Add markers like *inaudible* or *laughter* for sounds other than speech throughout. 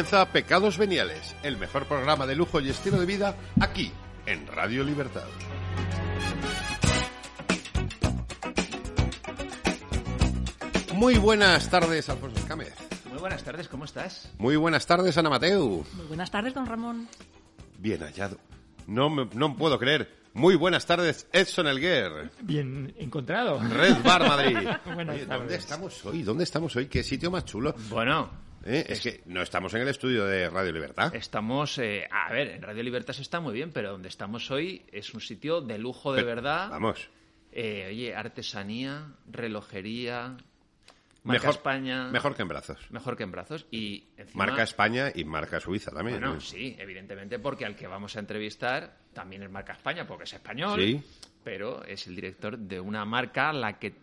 Comienza Pecados Veniales, el mejor programa de lujo y estilo de vida aquí, en Radio Libertad. Muy buenas tardes, Alfonso Escámez. Muy buenas tardes, ¿cómo estás? Muy buenas tardes, Ana Mateu. Muy buenas tardes, don Ramón. Bien hallado. No me no puedo creer. Muy buenas tardes, Edson Elguer. Bien encontrado. Red Bar Madrid. *laughs* Buenas Oye, ¿Dónde tardes. estamos hoy? ¿Dónde estamos hoy? ¿Qué sitio más chulo? Bueno, ¿Eh? Es que no estamos en el estudio de Radio Libertad. estamos... eh, a ver, en Radio Libertad se está muy bien, pero donde estamos hoy es un sitio de lujo de Pero, verdad. Vamos. Eh, oye, artesanía, relojería, marca Mejor, España... mejor que en brazos. Mejor que en brazos. Y encima... Marca España y marca Suiza también. Bueno, ¿no? sí, evidentemente, porque al que vamos a entrevistar también es marca España, porque es español, Sí. pero es el director de una marca la que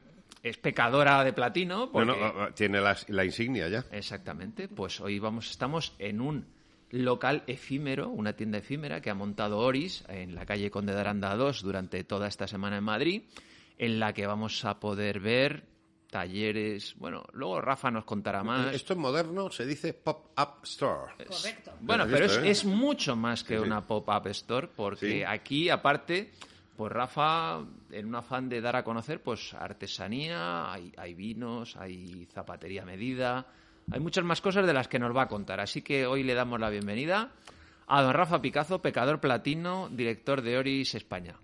es pecadora de platino. Porque... Bueno, ah, ah, tiene la insignia ya. Exactamente, pues hoy vamos, estamos en un local efímero, una tienda efímera que ha montado Oris en la calle Conde de Aranda 2 durante toda esta semana en Madrid, en la que vamos a poder ver talleres, bueno, luego Rafa nos contará más. Esto en moderno se dice pop-up store. Correcto. Bueno, pero visto, es, ¿eh? es mucho más que Sí, sí. una pop-up store, porque Sí. aquí, aparte, pues Rafa, en un afán de dar a conocer, pues artesanía, hay, hay vinos, hay zapatería medida, hay muchas más cosas de las que nos va a contar. Así que hoy le damos la bienvenida a don Rafa Picazo, pecador platino, director de Oris España.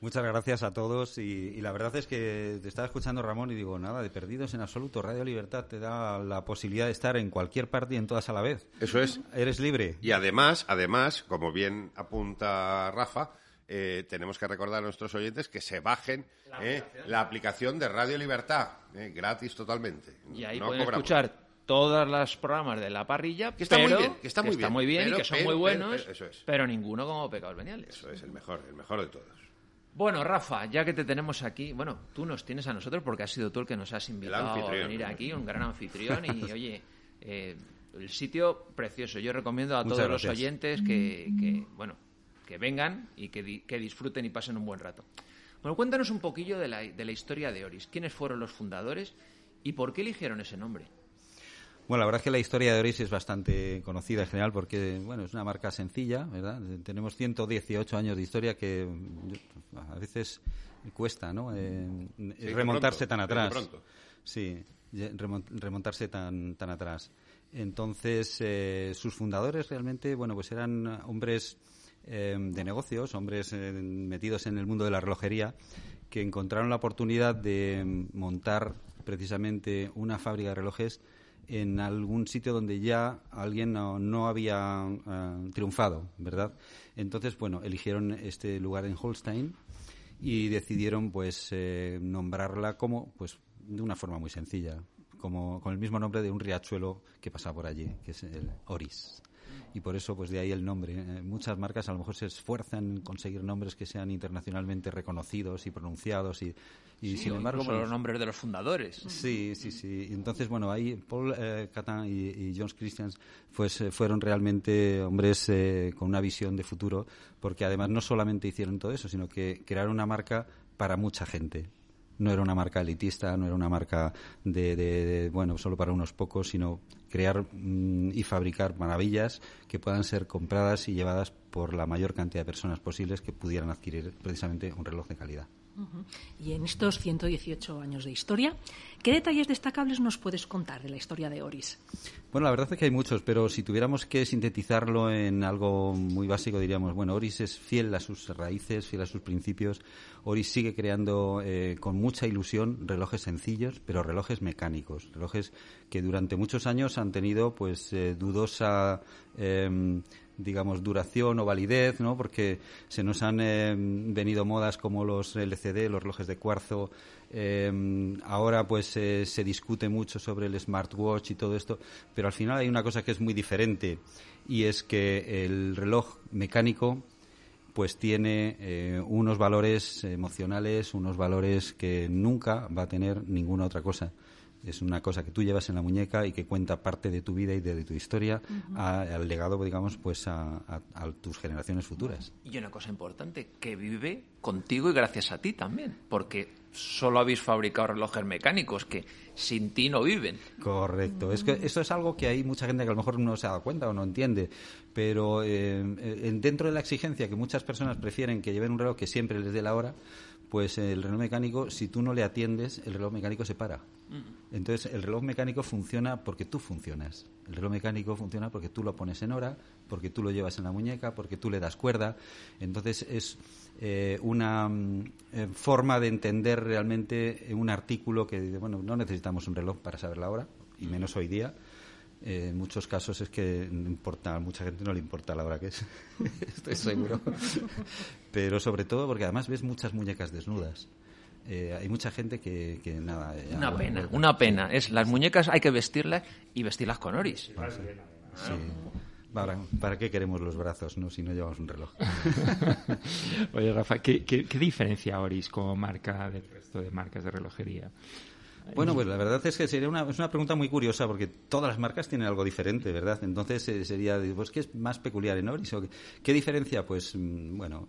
Muchas gracias a todos y, y la verdad es que te estaba escuchando Ramón y digo, nada, de perdidos en absoluto. Radio Libertad te da la posibilidad de estar en cualquier parte y en todas a la vez. Eso es. Eres libre. Y además, además, como bien apunta Rafa, eh, tenemos que recordar a nuestros oyentes que se bajen eh, la aplicación de Radio Libertad, eh, gratis totalmente. Y ahí No pueden cobramos. escuchar todos los programas de la parrilla, Que está muy pero- bien, que está muy bien, y pero- que son pero- muy buenos, pero- eso es. pero ninguno como pecadores veniales. Eso es el mejor, el mejor de todos. Bueno, Rafa, ya que te tenemos aquí, bueno, tú nos tienes a nosotros porque has sido tú el que nos has invitado a venir aquí, un gran anfitrión y *laughs* oye, eh, el sitio precioso. Yo recomiendo a Muchas todos los oyentes que, que, bueno, que vengan y que, di- que disfruten y pasen un buen rato. Bueno, cuéntanos un poquillo de la, de la historia de Oris. ¿Quiénes fueron los fundadores y por qué eligieron ese nombre? Bueno, la verdad es que la historia de Oris es bastante conocida en general porque, bueno, es una marca sencilla, ¿verdad? Tenemos 118 años de historia que a veces cuesta, ¿no? Eh, remontarse pronto, tan atrás. pronto. Sí, remontarse tan, tan atrás. Entonces, eh, sus fundadores realmente, bueno, pues eran hombres eh, de negocios, hombres eh, metidos en el mundo de la relojería, que encontraron la oportunidad de montar precisamente una fábrica de relojes en algún sitio donde ya alguien no, no había eh, triunfado, ¿verdad? Entonces, bueno, eligieron este lugar en Holstein y decidieron, pues, eh, nombrarla como, pues, de una forma muy sencilla, como con el mismo nombre de un riachuelo que pasa por allí, que es el Oris. Y por eso, pues de ahí el nombre. Eh, muchas marcas a lo mejor se esfuerzan en conseguir nombres que sean internacionalmente reconocidos y pronunciados y, y Sí, sin embargo, bueno, los nombres de los fundadores. Sí, sí, sí. Entonces, bueno, ahí Paul eh, Catan y, y John Christians pues, eh, fueron realmente hombres eh, con una visión de futuro, porque además no solamente hicieron todo eso, sino que crearon una marca para mucha gente. No era una marca elitista, no era una marca de, de- bueno, solo para unos pocos, sino crear mm, y fabricar maravillas que puedan ser compradas y llevadas por la mayor cantidad de personas posibles que pudieran adquirir precisamente un reloj de calidad. Y en estos 118 años de historia, ¿qué detalles destacables nos puedes contar de la historia de Oris? Bueno, la verdad es que hay muchos, pero si tuviéramos que sintetizarlo en algo muy básico, diríamos, bueno, Oris es fiel a sus raíces, fiel a sus principios. Oris sigue creando eh, con mucha ilusión relojes sencillos, pero relojes mecánicos, relojes que durante muchos años han tenido pues eh, dudosa em, digamos, duración o validez, ¿no? Porque se nos han eh, venido modas como los LCD, los relojes de cuarzo. Eh, ahora, pues, eh, se discute mucho sobre el smartwatch y todo esto, pero al final hay una cosa que es muy diferente y es que el reloj mecánico pues tiene unos valores emocionales, unos valores que nunca va a tener ninguna otra cosa es una cosa que tú llevas en la muñeca y que cuenta parte de tu vida y de, tu historia al legado, digamos, pues a, tus generaciones futuras. Y una cosa importante, que vive contigo y gracias a ti también, porque solo habéis fabricado relojes mecánicos que sin ti no viven. Correcto. Es que eso es algo que hay mucha gente que a lo mejor no se ha dado cuenta o no entiende, pero eh, dentro de la exigencia que muchas personas prefieren que lleven un reloj que siempre les dé la hora, pues el reloj mecánico, si tú no le atiendes, el reloj mecánico se para. Entonces, el reloj mecánico funciona porque tú funcionas. El reloj mecánico funciona porque tú lo pones en hora, porque tú lo llevas en la muñeca, porque tú le das cuerda. Entonces, es eh, una mm, eh, forma de entender realmente un artículo que, bueno, no necesitamos un reloj para saber la hora, y menos hoy día en muchos casos es que no importa, a mucha gente no le importa la hora que es, *laughs* estoy seguro. *laughs* Pero sobre todo porque además ves muchas muñecas desnudas. Eh, hay mucha gente que, nada. una pena, una pena. Es las muñecas hay que vestirlas y vestirlas con oris. Sí. ¿Para, qué queremos los brazos, no? Si no llevamos un reloj. *laughs* Oye, Rafa, ¿qué, qué, qué diferencia Oris como marca del resto de marcas de relojería? Bueno, pues la verdad es que sería una, es una pregunta muy curiosa porque todas las marcas tienen algo diferente, ¿verdad? Entonces eh, sería, pues, ¿qué es más peculiar en Oris? ¿Qué, diferencia? Pues, mm, bueno,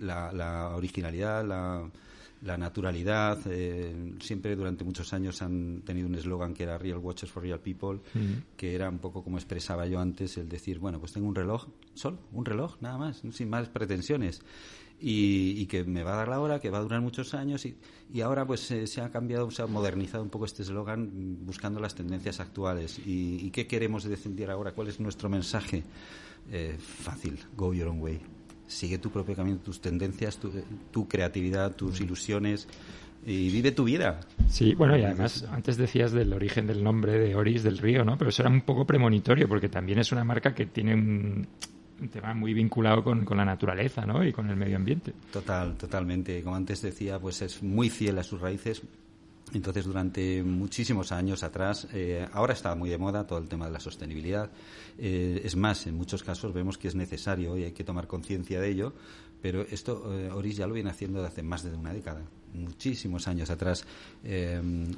la, originalidad, la, naturalidad. Eh, siempre durante muchos años han tenido un eslogan que era Real Watches for Real People, que era un poco como expresaba yo antes, el decir, bueno, pues tengo un reloj, solo un reloj, nada más, sin más pretensiones y, que me va a dar la hora, que va a durar muchos años y, y ahora pues se ha cambiado, se ha modernizado un poco este eslogan buscando las tendencias actuales. ¿Y, qué queremos defender ahora? ¿Cuál es nuestro mensaje? Eh, fácil, go your own way. Sigue tu propio camino, tus tendencias, tu, tu creatividad, tus ilusiones y vive tu vida. Sí, bueno, y además antes decías del origen del nombre de Oris del Río, ¿no? Pero eso era un poco premonitorio porque también es una marca que tiene un, un tema muy vinculado con, con, la naturaleza ¿no? y con el medio ambiente. Total, totalmente. Como antes decía, pues es muy fiel a sus raíces. Entonces, durante muchísimos años atrás, eh, ahora está muy de moda todo el tema de la sostenibilidad. Eh, es más, en muchos casos vemos que es necesario y hay que tomar conciencia de ello, pero esto eh, Oris ya lo viene haciendo desde hace más de una década, muchísimos años atrás,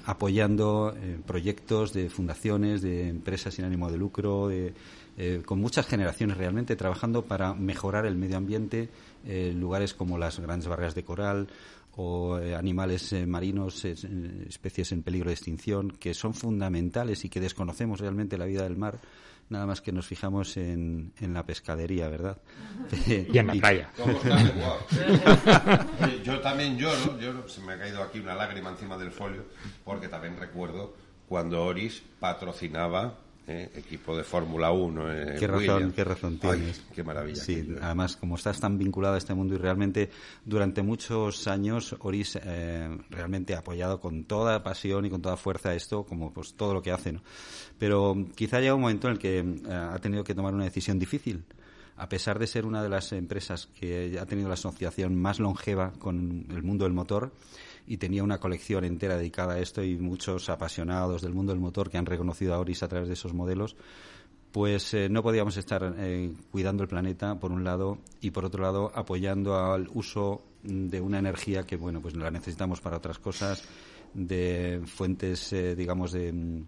apoyando proyectos de fundaciones, de empresas sin ánimo de lucro, de eh, con muchas generaciones realmente trabajando para mejorar el medio ambiente, eh, lugares como las grandes barreras de coral o eh, animales marinos, especies en peligro de extinción, que son fundamentales y que desconocemos realmente la vida del mar nada más que nos fijamos en, en la pescadería, ¿verdad? *laughs* y en la playa. *laughs* yo también lloro, lloro, se me ha caído aquí una lágrima encima del folio, porque también recuerdo cuando Oris patrocinaba ¿eh? equipo de Fórmula 1. Eh, qué, razón, qué razón tienes. qué maravilla. Sí, además, como estás tan vinculado a este mundo y realmente durante muchos años Oris eh, realmente ha apoyado con toda pasión y con toda fuerza esto, como pues todo lo que hace. ¿no? Pero quizá llega un momento en el que eh, ha tenido que tomar una decisión difícil a pesar de ser una de las empresas que ha tenido la asociación más longeva con el mundo del motor, y tenía una colección entera dedicada a esto y muchos apasionados del mundo del motor que han reconocido a Oris a través de esos modelos, pues eh, no podíamos estar eh, cuidando el planeta por un lado y por otro lado apoyando al uso de una energía que bueno pues la necesitamos para otras cosas de fuentes eh, digamos de mm,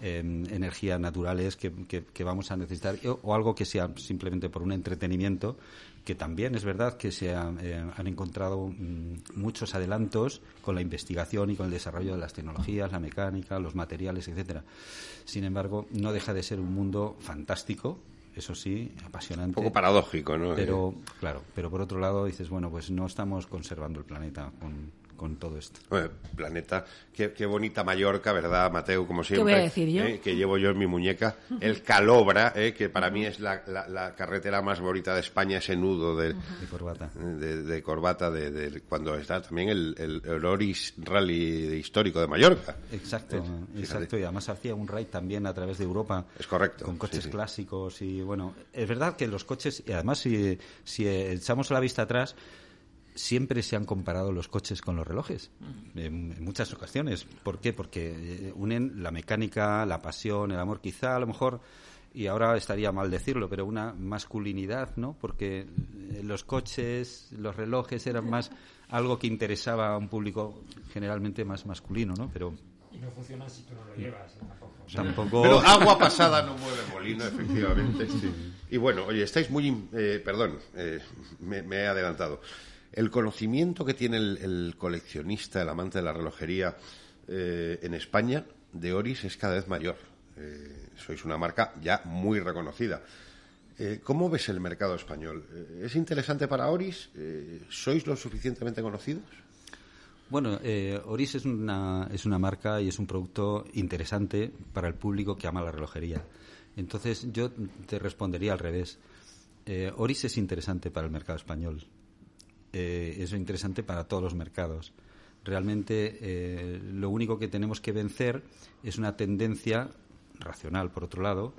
em, energía naturales que, que, vamos a necesitar o algo que sea simplemente por un entretenimiento que también es verdad que se eh, han encontrado mm, muchos adelantos con la investigación y con el desarrollo de las tecnologías, la mecánica, los materiales, etcétera. Sin embargo, no deja de ser un mundo fantástico eso sí, apasionante. Un poco paradójico, ¿no? Pero, claro, pero por otro lado dices, bueno, pues no estamos conservando el planeta con, con todo esto. planeta, qué, bonita Mallorca, ¿verdad, Mateo? Como siempre. ¿Qué voy a decir yo? Eh, que llevo yo en mi muñeca. El Calobra, eh, que para mí es la, carretera más bonita de España, ese nudo de, de corbata. De, corbata, de, cuando está también el, el, Oris Rally histórico de Mallorca. Exacto, eh, exacto. Y además hacía un raid también a través de Europa. Es correcto. Con coches clásicos y bueno, es verdad que los coches, y además si, si echamos la vista atrás, siempre se han comparado los coches con los relojes, en, muchas ocasiones. ¿Por qué? Porque eh, unen la mecánica, la pasión, el amor, quizá a lo mejor, y ahora estaría mal decirlo, pero una masculinidad, ¿no? Porque eh, los coches, los relojes eran más algo que interesaba a un público generalmente más masculino, ¿no? Pero y no funciona si tú no lo llevas ¿eh? tampoco. Pero agua pasada no mueve molino, efectivamente. Y bueno, oye, estáis muy. perdón, me, he adelantado el conocimiento que tiene el, coleccionista, el amante de la relojería eh, en España de Oris es cada vez mayor. Eh, sois una marca ya muy reconocida. Eh, ¿Cómo ves el mercado español? ¿Es interesante para Oris? ¿Sois lo suficientemente conocidos? Bueno, Oris es una, es una marca y es un producto interesante para el público que ama la relojería. Entonces yo te respondería al revés. Oris es interesante para el mercado español eh, es interesante para todos los mercados. Realmente eh, lo único que tenemos que vencer es una tendencia racional, por otro lado,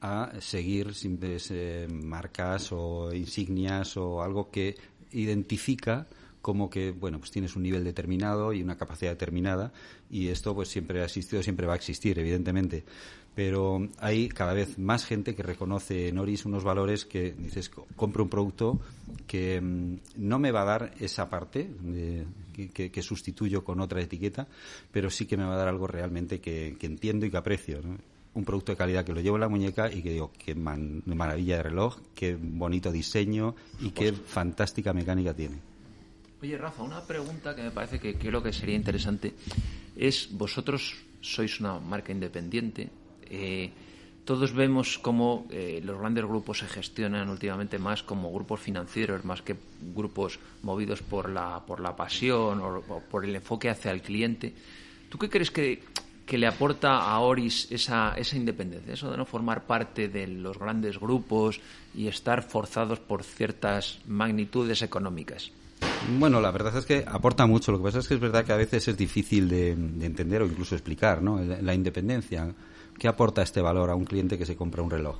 a seguir simples eh, marcas o insignias o algo que identifica como que bueno pues tienes un nivel determinado y una capacidad determinada y esto pues siempre ha existido siempre va a existir evidentemente pero hay cada vez más gente que reconoce en Oris unos valores que dices, compro un producto que mm, no me va a dar esa parte que, sustituyo con otra etiqueta, pero sí que me va a dar algo realmente que, entiendo y que aprecio. Un producto de calidad que lo llevo en la muñeca y que digo, qué maravilla de reloj, qué bonito diseño y qué fantástica mecánica tiene. Oye, Rafa, una pregunta que me parece que creo que sería interesante es, vosotros sois una marca independiente, eh, todos vemos cómo eh, los grandes grupos se gestionan últimamente más como grupos financieros, más que grupos movidos por la, por la pasión o, por el enfoque hacia el cliente. ¿Tú qué crees que, que le aporta a Oris esa, esa independencia, eso de no formar parte de los grandes grupos y estar forzados por ciertas magnitudes económicas? Bueno, la verdad es que aporta mucho. Lo que pasa es que es verdad que a veces es difícil de, de entender o incluso explicar, ¿no? La independencia. ¿Qué aporta este valor a un cliente que se compra un reloj?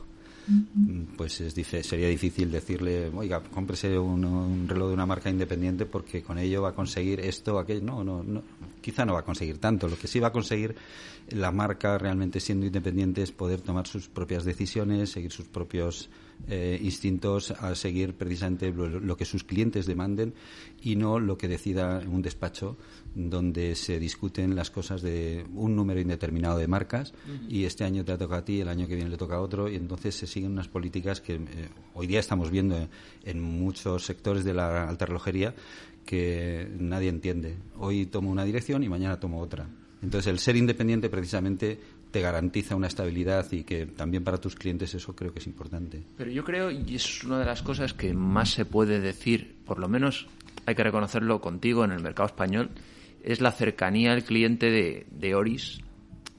Pues es, sería difícil decirle, oiga, cómprese un, reloj de una marca independiente porque con ello va a conseguir esto, aquello. No, no, no, quizá no va a conseguir tanto. Lo que sí va a conseguir la marca realmente siendo independiente es poder tomar sus propias decisiones, seguir sus propios eh, instintos a seguir precisamente lo, que sus clientes demanden y no lo que decida un despacho donde se discuten las cosas de un número indeterminado de marcas y este año te toca a ti, el año que viene le toca a otro y entonces se siguen unas políticas que eh, hoy día estamos viendo en muchos sectores de la alta relojería que nadie entiende. Hoy tomo una dirección y mañana tomo otra. Entonces el ser independiente precisamente te garantiza una estabilidad y que también para tus clientes eso creo que es importante. Pero yo creo, y es una de las cosas que más se puede decir, por lo menos hay que reconocerlo contigo en el mercado español, es la cercanía al cliente de, de Oris.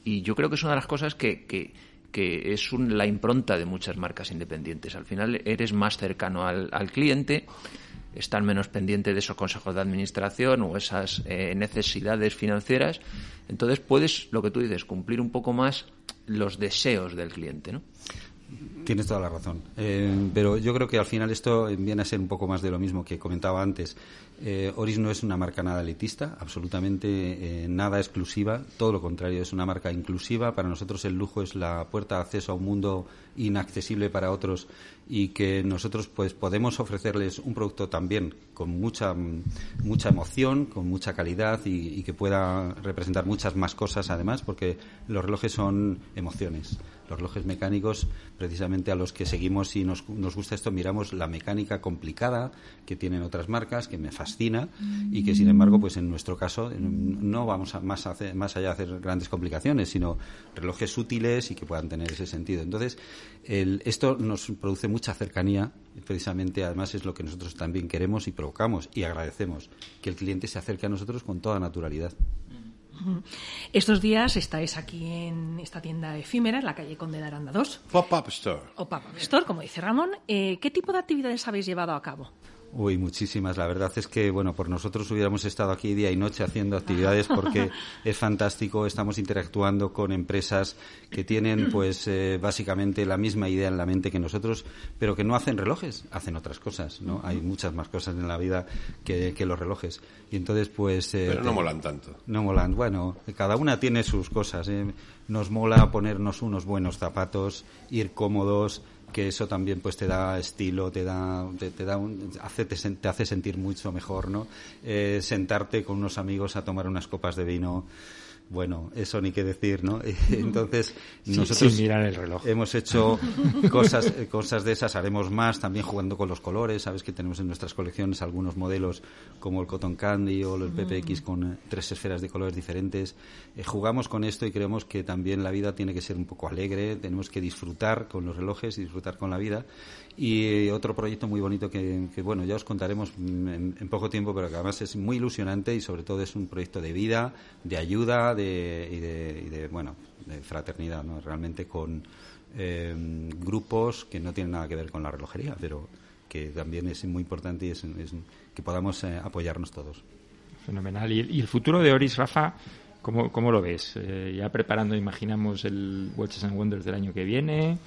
Y yo creo que es una de las cosas que, que, es la impronta de muchas marcas independientes. Al final eres más cercano al, al cliente, estás menos pendiente de esos consejos de administración o esas eh, necesidades financieras. Entonces puedes, lo que tú dices, cumplir un poco más los deseos del cliente, ¿no? Tienes toda la razón. Eh, pero yo creo que al final esto viene a ser un poco más de lo mismo que comentaba antes. Eh, Oris no es una marca nada elitista, absolutamente nada exclusiva, todo lo contrario, es una marca inclusiva. Para nosotros el lujo es la puerta de acceso a un mundo inaccesible para otros y que nosotros pues podemos ofrecerles un producto también con mucha mucha emoción, con mucha calidad y, que pueda representar muchas más cosas además, porque los relojes son emociones. Los relojes mecánicos precisamente a los que seguimos y nos, nos gusta esto, miramos la mecánica complicada que tienen otras marcas, que me fascina y que sin embargo, pues en nuestro caso no vamos a más, más allá de hacer grandes complicaciones, sino relojes útiles y que puedan tener ese sentido. Entonces, esto nos produce mucha cercanía, precisamente además es lo que nosotros también queremos y provocamos y agradecemos, que el cliente se acerque a nosotros con toda naturalidad. Estos días estáis aquí en esta tienda efímera, en la calle Conde de Aranda 2. Pop-up Store. O Pop-up Store, como dice Ramón. Eh, ¿Qué tipo de actividades habéis llevado a cabo? Uy, muchísimas. La verdad es que, bueno, por nosotros hubiéramos estado aquí día y noche haciendo actividades porque *laughs* es fantástico. Estamos interactuando con empresas que tienen, pues, eh, básicamente la misma idea en la mente que nosotros, pero que no hacen relojes, hacen otras cosas, ¿no? Hay muchas más cosas en la vida que, los relojes. Y entonces, pues... Eh, pero no molan tanto. No molan. Bueno, cada una tiene sus cosas. ¿eh? Nos mola ponernos unos buenos zapatos, ir cómodos, que eso también pues te da estilo, te da, te, da un, hace, te, hace sentir mucho mejor, ¿no? Eh, sentarte con unos amigos a tomar unas copas de vino, bueno, eso ni qué decir, ¿no? *laughs* Entonces, nosotros mirar el reloj. hemos hecho *laughs* cosas, cosas de esas, haremos más, también jugando con los colores, sabes que tenemos en nuestras colecciones algunos modelos como el Cotton Candy o el PPX con eh, tres esferas de colores diferentes. Eh, jugamos con esto y creemos que también la vida tiene que ser un poco alegre, tenemos que disfrutar con los relojes y disfrutar con la vida y otro proyecto muy bonito que, bueno, ya os contaremos en, poco tiempo, pero que además es muy ilusionante y sobre todo es un proyecto de vida, de ayuda de, y, de, bueno, de fraternidad, ¿no? Realmente con eh, grupos que no tienen nada que ver con la relojería, pero que también es muy importante y es, que podamos eh, apoyarnos todos. Fenomenal. ¿Y, el futuro de Oris, Rafa? ¿Cómo, cómo lo ves? Eh, ya preparando, imaginamos, el Watches and Wonders del año que viene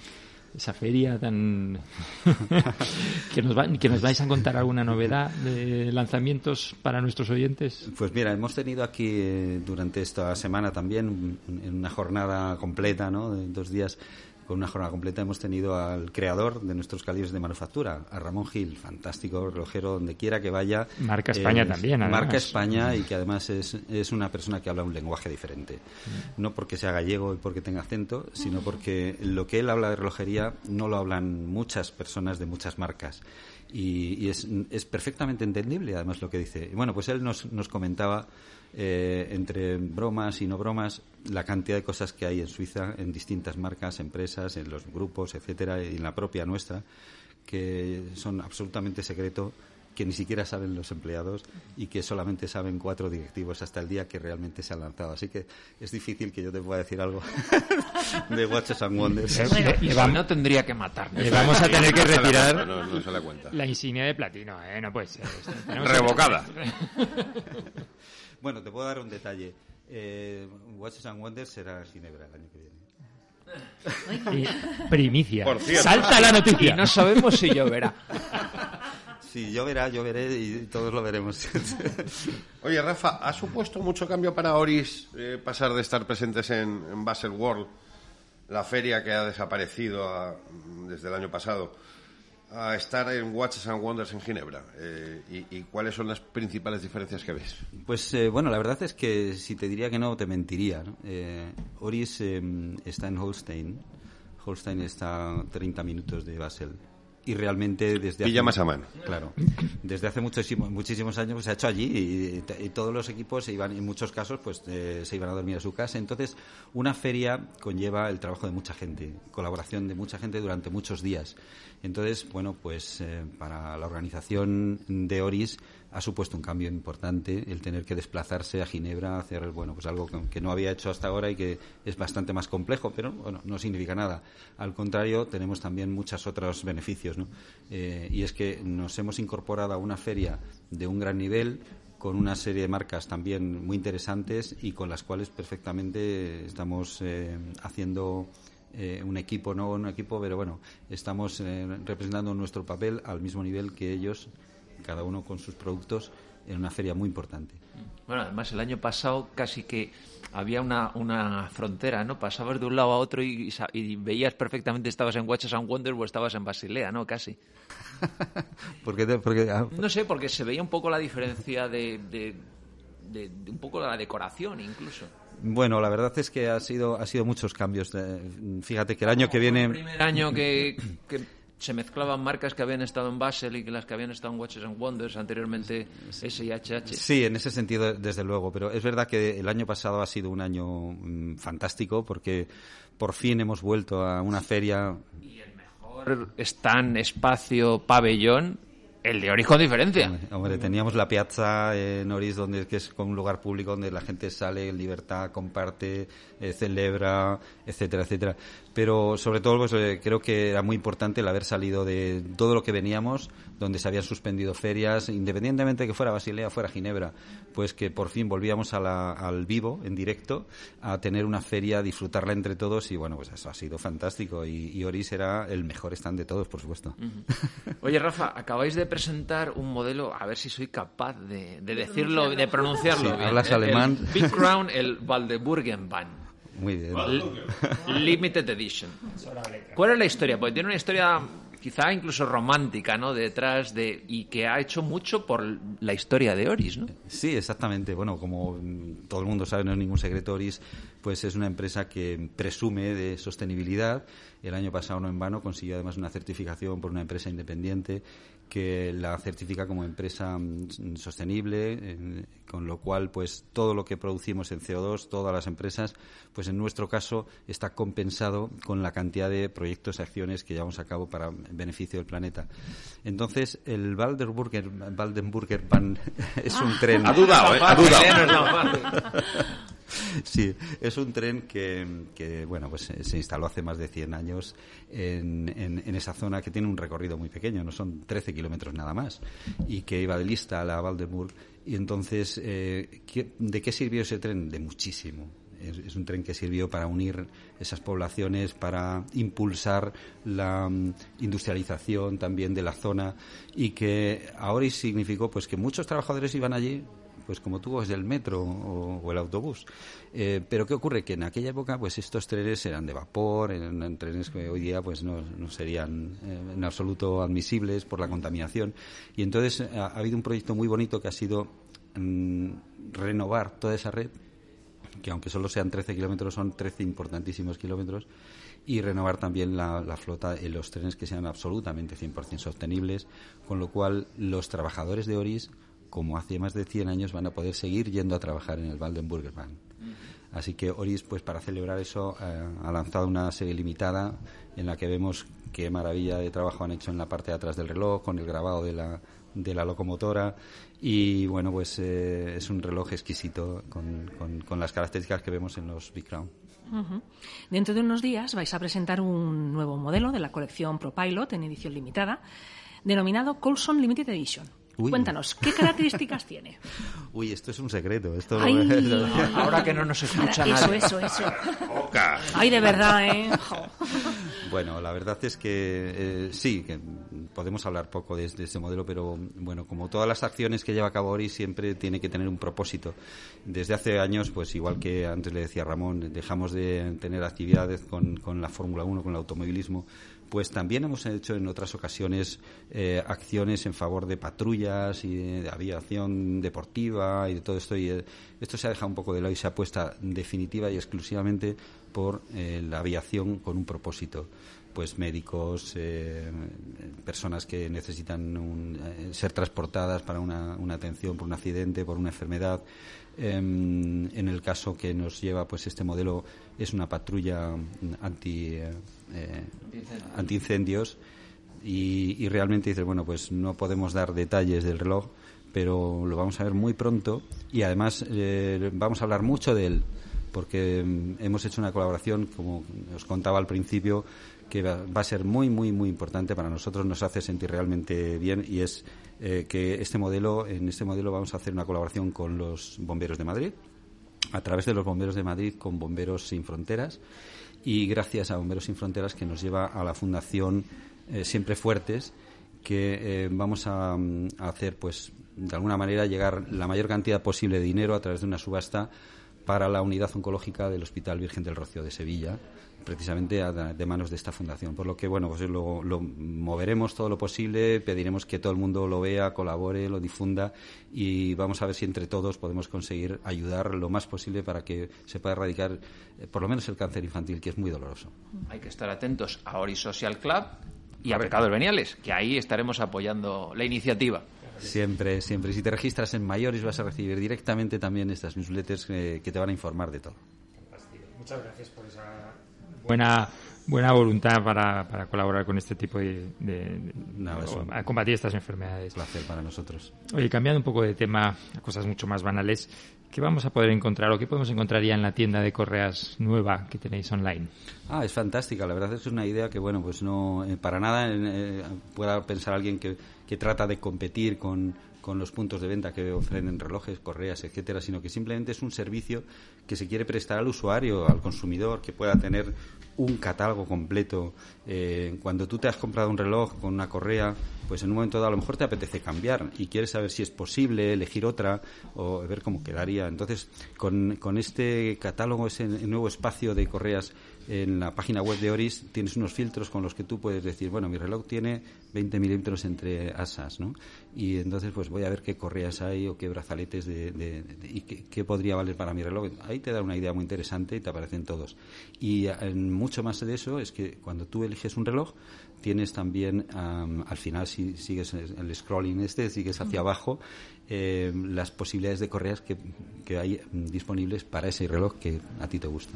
esa feria tan *laughs* que nos vais a contar alguna novedad de lanzamientos para nuestros oyentes. Pues mira hemos tenido aquí eh, durante esta semana también una jornada completa no de dos días con una jornada completa hemos tenido al creador de nuestros calibres de manufactura, a Ramón Gil, fantástico relojero donde quiera que vaya. Marca España también, además. Marca España y que además es, es, una persona que habla un lenguaje diferente. No porque sea gallego y porque tenga acento, sino porque lo que él habla de relojería no lo hablan muchas personas de muchas marcas. Y, es, es, perfectamente entendible además lo que dice. Y bueno, pues él nos, nos comentaba eh, entre bromas y no bromas, la cantidad de cosas que hay en Suiza, en distintas marcas, empresas, en los grupos, etcétera, y en la propia nuestra, que son absolutamente secreto que ni siquiera saben los empleados y que solamente saben cuatro directivos hasta el día que realmente se han lanzado. Así que es difícil que yo te pueda decir algo *laughs* de Watches and Wonders. no tendría que matarme. Le vamos a tener que retirar la insignia de platino, ¿eh? No puede ser. *laughs* Revocada. *laughs* Bueno, te puedo dar un detalle. Eh, Watches and Wonders será Ginebra el año que viene. primicia. Salta la noticia. Y no sabemos si lloverá. Sí, lloverá, lloveré y todos lo veremos. *laughs* Oye, Rafa, ¿ha supuesto mucho cambio para Oris eh, pasar de estar presentes en, en Basel World, la feria que ha desaparecido desde el año pasado? A estar en Watches and Wonders en Ginebra? Eh, y, cuáles son las principales diferencias que ves? Pues eh, bueno, la verdad es que si te diría que no, te mentiría. Eh, Oris em, está en Holstein. Holstein está a 30 minutos de Basel y realmente desde hace, más a mano. Claro. Desde hace muchísimos, muchísimos años pues, se ha hecho allí y, todos los equipos se iban, en muchos casos, pues eh, se iban a dormir a su casa. Entonces, una feria conlleva el trabajo de mucha gente, colaboración de mucha gente durante muchos días. Entonces, bueno, pues eh, para la organización de Oris ha supuesto un cambio importante el tener que desplazarse a Ginebra, hacer bueno, pues algo que, no había hecho hasta ahora y que es bastante más complejo, pero bueno, no significa nada. Al contrario, tenemos también muchos otros beneficios, ¿no? Eh, y es que nos hemos incorporado a una feria de un gran nivel con una serie de marcas también muy interesantes y con las cuales perfectamente estamos eh, haciendo eh, un equipo, no un equipo, pero bueno, estamos representando nuestro papel al mismo nivel que ellos cada uno con sus productos en una feria muy importante. Bueno, además el año pasado casi que había una, una frontera, ¿no? Pasabas de un lado a otro y, veías perfectamente estabas en Watches and Wonders o estabas en Basilea, ¿no? Casi. *laughs* ¿Por porque, ah, no sé, porque se veía un poco la diferencia de, de, un poco la decoración incluso. Bueno, la verdad es que ha sido, ha sido muchos cambios. Fíjate que el año que viene... El primer año que, se mezclaban marcas que habían estado en Basel y que las que habían estado en Watches and Wonders, anteriormente S y HH. Sí, en ese sentido, desde luego. Pero es verdad que el año pasado ha sido un año mm, fantástico porque por fin hemos vuelto a una feria. Y el mejor stand, espacio, pabellón el de Oris con diferencia. Hombre, teníamos la piazza en Oris, donde, que es un lugar público donde la gente sale en libertad, comparte, eh, celebra, etcétera, etcétera. Pero sobre todo, pues, eh, creo que era muy importante el haber salido de todo lo que veníamos, donde se habían suspendido ferias, independientemente de que fuera Basilea, fuera Ginebra, pues que por fin volvíamos al vivo, en directo, a tener una feria, disfrutarla entre todos y bueno, pues eso ha sido fantástico y, Oris era el mejor stand de todos, por supuesto. Oye, Rafa, acabáis de presentar un modelo, a ver si soy capaz de, decirlo, de pronunciarlo. hablas alemán. Big Crown, el Valdeburgenbahn. Muy bien. Limited Edition. ¿Cuál es la historia? Pues tiene una historia quizá incluso romántica, ¿no? Detrás de y que ha hecho mucho por la historia de Oris, ¿no? Sí, exactamente. Bueno, como todo el mundo sabe, no es ningún secreto, Oris, pues es una empresa que presume de sostenibilidad. El año pasado, no en vano, consiguió además una certificación por una empresa independiente que la certifica como empresa mm, sostenible, con lo cual, pues todo lo que producimos en CO2, todas las empresas, pues en nuestro caso está compensado con la cantidad de proyectos y acciones que llevamos a cabo para beneficio del planeta. Entonces, el Waldenburger, Waldenburger Bahn *laughs* es un tren. Ha dudado, ¿eh? Ha dudado. *laughs* *laughs* Sí, es un tren que, bueno, pues se instaló hace más de 100 años en, en, esa zona que tiene un recorrido muy pequeño, no son 13 kilómetros nada más, y que iba de Lista a la Valdeburg. Y entonces, eh, ¿de qué sirvió ese tren? De muchísimo. Es, un tren que sirvió para unir esas poblaciones, para impulsar la mm, industrialización también de la zona y que ahora significó pues que muchos trabajadores iban allí pues como tú es el metro o, el autobús. Eh, pero ¿qué ocurre? Que en aquella época, pues estos trenes eran de vapor, eran, trenes que hoy día pues no, serían eh, en absoluto admisibles por la contaminación. Y entonces eh, ha, habido un proyecto muy bonito que ha sido mm, renovar toda esa red, que aunque solo sean 13 kilómetros, son 13 importantísimos kilómetros, y renovar también la, la, flota en los trenes que sean absolutamente 100% sostenibles, con lo cual los trabajadores de Oris como hace más de 100 años, van a poder seguir yendo a trabajar en el Waldenburger Bahn. Así que Oris, pues para celebrar eso, eh, ha lanzado una serie limitada en la que vemos qué maravilla de trabajo han hecho en la parte de atrás del reloj, con el grabado de la, de la locomotora. Y bueno, pues eh, es un reloj exquisito con, con, las características que vemos en los Big Crown. Dentro de unos días vais a presentar un nuevo modelo de la colección ProPilot en edición limitada, denominado Colson Limited Edition. Cuéntanos, ¿qué características *laughs* tiene? Uy, esto es un secreto. Esto *laughs* Ahora que no nos escucha eso, nadie. Eso, eso, eso. Ay, de verdad, ¿eh? Bueno, la verdad es que eh, sí, que podemos hablar poco de, este modelo, pero bueno, como todas las acciones que lleva a cabo Ori, siempre tiene que tener un propósito. Desde hace años, pues igual que antes le decía Ramón, dejamos de tener actividades con, con la Fórmula 1, con el automovilismo, pues también hemos hecho en otras ocasiones eh, acciones en favor de patrullas y de, aviación deportiva y de todo esto. Y eh, esto se ha dejado un poco de lado y se ha puesto definitiva y exclusivamente por eh, la aviación con un propósito pues médicos, personas que necesitan ser transportadas para una, atención por un accidente, por una enfermedad. Em, en el caso que nos lleva pues este modelo es una patrulla anti eh, antiincendios. y, y, realmente dices, bueno, pues no podemos dar detalles del reloj, pero lo vamos a ver muy pronto. Y además eh, vamos a hablar mucho de él porque mm, hemos hecho una colaboración, como os contaba al principio, que va, a ser muy, muy, muy importante para nosotros, nos hace sentir realmente bien y es eh, que este modelo, en este modelo vamos a hacer una colaboración con los bomberos de Madrid, a través de los bomberos de Madrid con Bomberos Sin Fronteras y gracias a Bomberos Sin Fronteras que nos lleva a la Fundación eh, Siempre Fuertes que eh, vamos a, hacer pues de alguna manera llegar la mayor cantidad posible de dinero a través de una subasta para la unidad oncológica del Hospital Virgen del Rocío de Sevilla, precisamente de manos de esta fundación. Por lo que, bueno, pues lo, lo, moveremos todo lo posible, pediremos que todo el mundo lo vea, colabore, lo difunda y vamos a ver si entre todos podemos conseguir ayudar lo más posible para que se pueda erradicar eh, por lo menos el cáncer infantil, que es muy doloroso. Hay que estar atentos a Ori Social Club y a Pecados Veniales, que ahí estaremos apoyando la iniciativa. Siempre, siempre. Si te registras en Mayores vas a recibir directamente también estas newsletters que, que te van a informar de todo. Muchas gracias por esa buena buena voluntad para, para colaborar con este tipo de, de, a combatir estas enfermedades. Un placer para nosotros. Oye, cambiando un poco de tema a cosas mucho más banales, ¿qué vamos a poder encontrar o qué podemos encontrar ya en la tienda de correas nueva que tenéis online? Ah, es fantástica. La verdad es que es una idea que, bueno, pues no, eh, para nada eh, pueda pensar alguien que, que trata de competir con, con los puntos de venta que ofrecen relojes, correas, etcétera, sino que simplemente es un servicio que se quiere prestar al usuario, al consumidor, que pueda tener un catálogo completo. Eh, cuando tú te has comprado un reloj con una correa, pues en un momento dado a lo mejor te apetece cambiar y quieres saber si es posible elegir otra o ver cómo quedaría. Entonces, con, con este catálogo, ese nuevo espacio de correas en la página web de Oris tienes unos filtros con los que tú puedes decir, bueno, mi reloj tiene 20 milímetros entre asas, ¿no? Y entonces pues voy a ver qué correas hay o qué brazaletes de, y qué, podría valer para mi reloj. Ahí te da una idea muy interesante y te aparecen todos. Y en mucho más de eso es que cuando tú eliges un reloj tienes también al final si sigues el scrolling este, sigues hacia abajo eh, las posibilidades de correas que, que hay disponibles para ese reloj que a ti te gusta.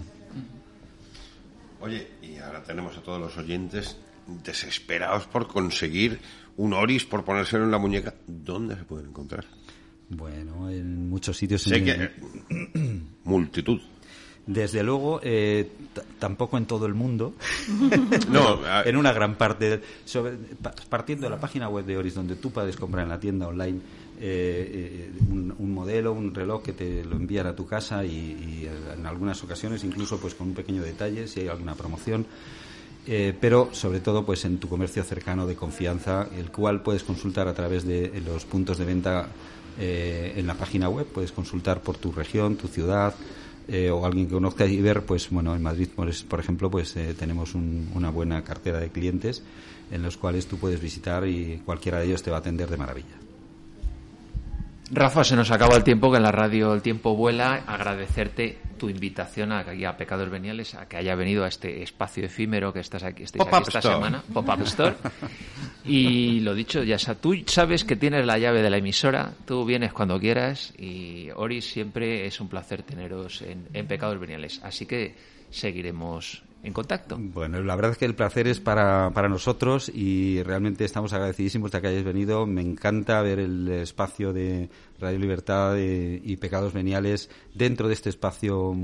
Oye, y ahora tenemos a todos los oyentes desesperados por conseguir un Oris, por ponérselo en la muñeca. ¿Dónde se pueden encontrar? Bueno, en muchos sitios. Sé que multitud. Desde luego, eh, tampoco en todo el mundo. *laughs* no, *laughs* en una gran parte. partiendo de la página web de Oris, donde tú puedes comprar en la tienda online eh, eh, un, modelo, un reloj que te lo envían a tu casa y, en algunas ocasiones incluso pues con un pequeño detalle si hay alguna promoción. Eh, pero sobre todo pues en tu comercio cercano de confianza, el cual puedes consultar a través de los puntos de venta en la página web, puedes consultar por tu región, tu ciudad, o alguien que conozcas y ver, pues bueno, en Madrid, por, ejemplo, pues tenemos una buena cartera de clientes en los cuales tú puedes visitar y cualquiera de ellos te va a atender de maravilla. Rafa, se nos acaba el tiempo, que en la radio el tiempo vuela. Agradecerte tu invitación a, aquí a Pecados Veniales, a que haya venido a este espacio efímero que estás aquí, estáis aquí esta semana, Pop-Up Store. Y lo dicho, ya sabes, tú sabes que tienes la llave de la emisora, tú vienes cuando quieras y Ori siempre es un placer teneros en, en Pecados Veniales. Así que seguiremos en contacto. Bueno, la verdad es que el placer es para, para nosotros y realmente estamos agradecidísimos de que hayáis venido. Me encanta ver el espacio de Radio Libertad y Pecados Veniales dentro de este espacio,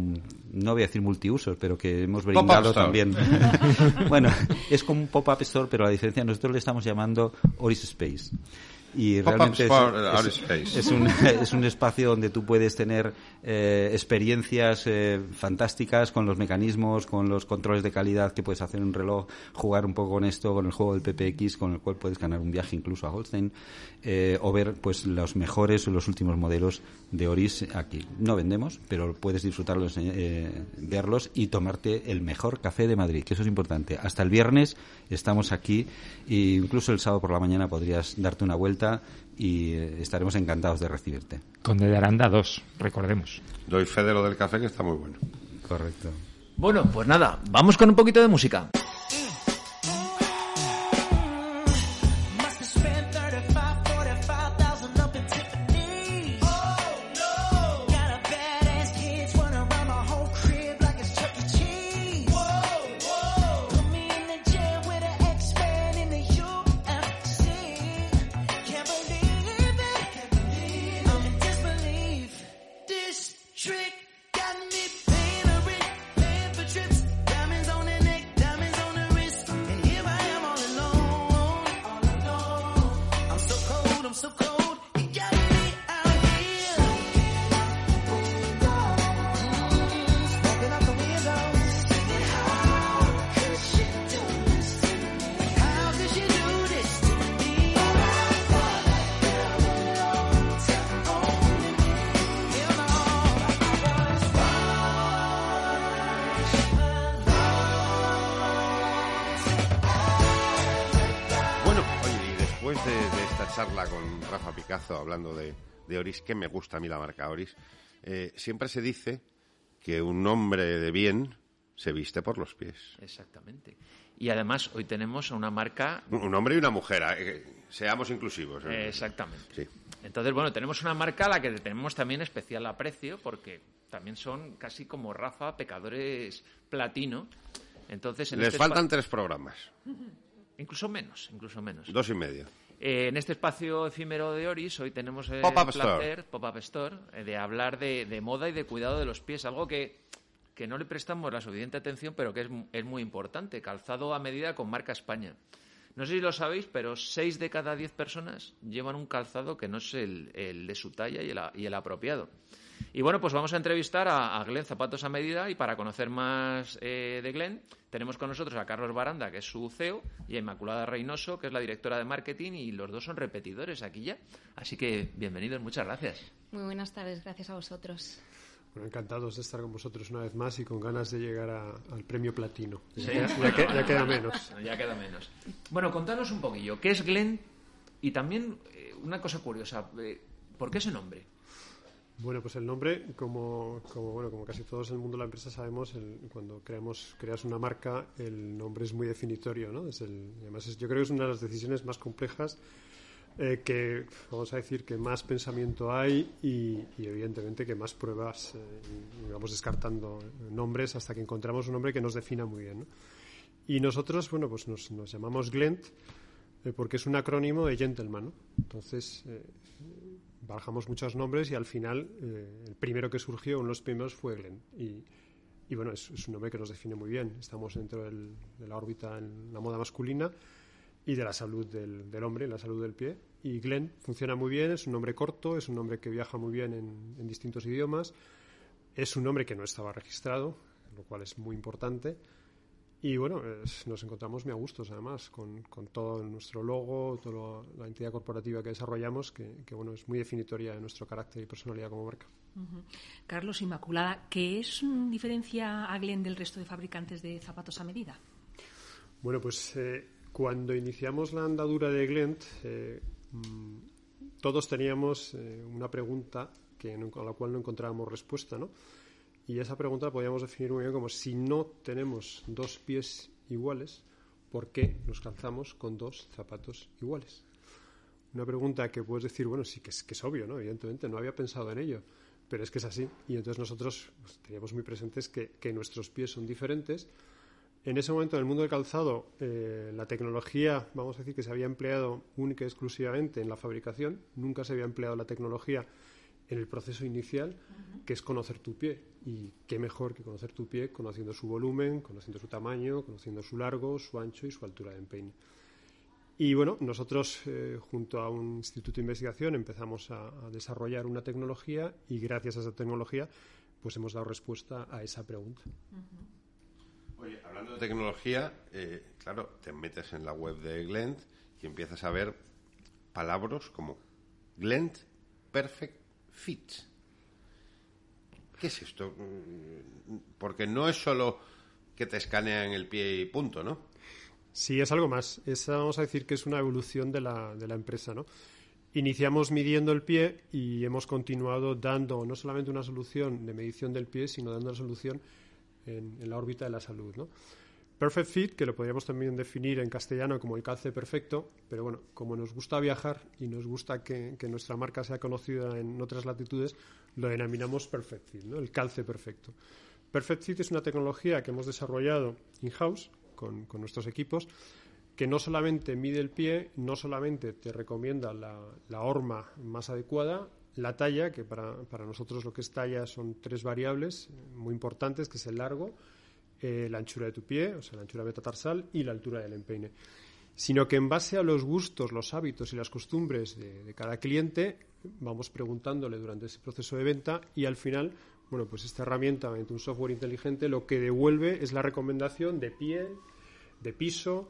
no voy a decir multiusos, pero que hemos brindado también. *laughs* bueno, es como un pop-up store, pero la diferencia nosotros le estamos llamando Oris Space y realmente es, un, *laughs* es, un, espacio donde tú puedes tener eh, experiencias eh, fantásticas con los mecanismos, con los controles de calidad que puedes hacer en un reloj, jugar un poco con esto, con el juego del PPX, con el cual puedes ganar un viaje incluso a Holstein, eh, o ver pues los mejores o los últimos modelos de Oris aquí. No vendemos, pero puedes disfrutarlos, verlos y tomarte el mejor café de Madrid, que eso es importante. Hasta el viernes estamos aquí e incluso el sábado por la mañana podrías darte una vuelta y eh, estaremos encantados de recibirte. Conde de Aranda 2, recordemos. Doy fe de lo del café que está muy bueno. Correcto. Bueno, pues nada, vamos con un poquito de música. Hablando de, Oris, que me gusta a mí la marca Oris, eh, siempre se dice que un hombre de bien se viste por los pies. Exactamente. Y además hoy tenemos una marca... Un hombre y una mujer, eh, seamos inclusivos. ¿eh? Exactamente. Entonces, bueno, tenemos una marca a la que tenemos también especial aprecio porque también son casi como Rafa, pecadores platino. Entonces, Les este faltan tres programas. Incluso menos, incluso menos. Dos y medio. Eh, en este espacio efímero de Oris, hoy tenemos el placer, Pop-Up Store, eh, de hablar de, moda y de cuidado de los pies, algo que, que no le prestamos la suficiente atención, pero que es, es, muy importante. Calzado a medida con marca España. No sé si lo sabéis, pero seis de cada diez personas llevan un calzado que no es el, el de su talla y el, y el apropiado. Y bueno, pues vamos a entrevistar a, Glenn Zapatos a Medida y para conocer más eh, de Glenn tenemos con nosotros a Carlos Baranda, que es su CEO, y a Inmaculada Reynoso, que es la directora de marketing y los dos son repetidores aquí ya. Así que bienvenidos, muchas gracias. Muy buenas tardes, gracias a vosotros. Bueno, encantados de estar con vosotros una vez más y con ganas de llegar al premio platino. Ya, queda menos. *laughs* Ya queda menos. Bueno, contanos un poquillo, ¿qué es Glenn? Y también eh, una cosa curiosa, eh, ¿por qué ese nombre? Bueno, pues el nombre, como, como, bueno, como casi todos en el mundo de la empresa sabemos, cuando creamos, creas una marca, el nombre es muy definitorio, ¿no? Es el, además, yo creo que es una de las decisiones más complejas eh, que, vamos a decir, que más pensamiento hay y, evidentemente que más pruebas, eh, vamos descartando nombres hasta que encontramos un nombre que nos defina muy bien. Y nosotros, bueno, pues nos, nos llamamos Glent eh, porque es un acrónimo de gentleman, ¿no? Entonces, barajamos muchos nombres y al final eh, el primero que surgió, uno de los primeros, fue Glenn. Y, bueno, es, un nombre que nos define muy bien. Estamos dentro de la órbita en la moda masculina y de la salud del, del, hombre, la salud del pie. Y Glenn funciona muy bien, es un nombre corto, es un nombre que viaja muy bien en, en distintos idiomas, es un nombre que no estaba registrado, lo cual es muy importante. Y bueno, nos encontramos muy a gustos además con, con, todo nuestro logo, toda la entidad corporativa que desarrollamos, que, bueno, es muy definitoria de nuestro carácter y personalidad como marca. Carlos Inmaculada, ¿qué es diferencia a Glen del resto de fabricantes de zapatos a medida? Bueno, pues eh, cuando iniciamos la andadura de Glent, eh, mm, todos teníamos eh, una pregunta que, a la cual no encontrábamos respuesta, ¿no? Y esa pregunta la podríamos definir muy bien como si no tenemos dos pies iguales, ¿por qué nos calzamos con dos zapatos iguales? Una pregunta que puedes decir, bueno, sí que es, obvio, ¿no? Evidentemente, no había pensado en ello, pero es que es así. Y entonces nosotros pues, teníamos muy presentes que, que, nuestros pies son diferentes. En ese momento, en el mundo del calzado, eh, la tecnología, vamos a decir que se había empleado única y exclusivamente en la fabricación, nunca se había empleado la tecnología en el proceso inicial, que es conocer tu pie. Y qué mejor que conocer tu pie conociendo su volumen, conociendo su tamaño, conociendo su largo, su ancho y su altura de empeine. Y bueno, nosotros eh, junto a un instituto de investigación empezamos a, desarrollar una tecnología y gracias a esa tecnología pues hemos dado respuesta a esa pregunta. Oye, hablando de tecnología, eh, claro, te metes en la web de Glent y empiezas a ver palabras como Glent Perfect fit. ¿Qué es esto? Porque no es solo que te escanean el pie y punto, ¿no? Sí, es algo más. vamos a decir que es una evolución de la, de la empresa, ¿no? Iniciamos midiendo el pie y hemos continuado dando no solamente una solución de medición del pie, sino dando una solución en, en la órbita de la salud, ¿no? Perfect Fit, que lo podríamos también definir en castellano como el calce perfecto, pero bueno, como nos gusta viajar y nos gusta que, nuestra marca sea conocida en otras latitudes, lo denominamos Perfect Fit, ¿no? el calce perfecto. Perfect Fit es una tecnología que hemos desarrollado in-house con, nuestros equipos, que no solamente mide el pie, no solamente te recomienda la, la horma más adecuada, la talla, que para, para nosotros lo que es talla son tres variables muy importantes, que es el largo, eh, la anchura de tu pie, o sea, la anchura metatarsal y la altura del empeine. Sino que en base a los gustos, los hábitos y las costumbres de, cada cliente, vamos preguntándole durante ese proceso de venta y al final, bueno, pues esta herramienta, mediante un software inteligente, lo que devuelve es la recomendación de piel, de piso,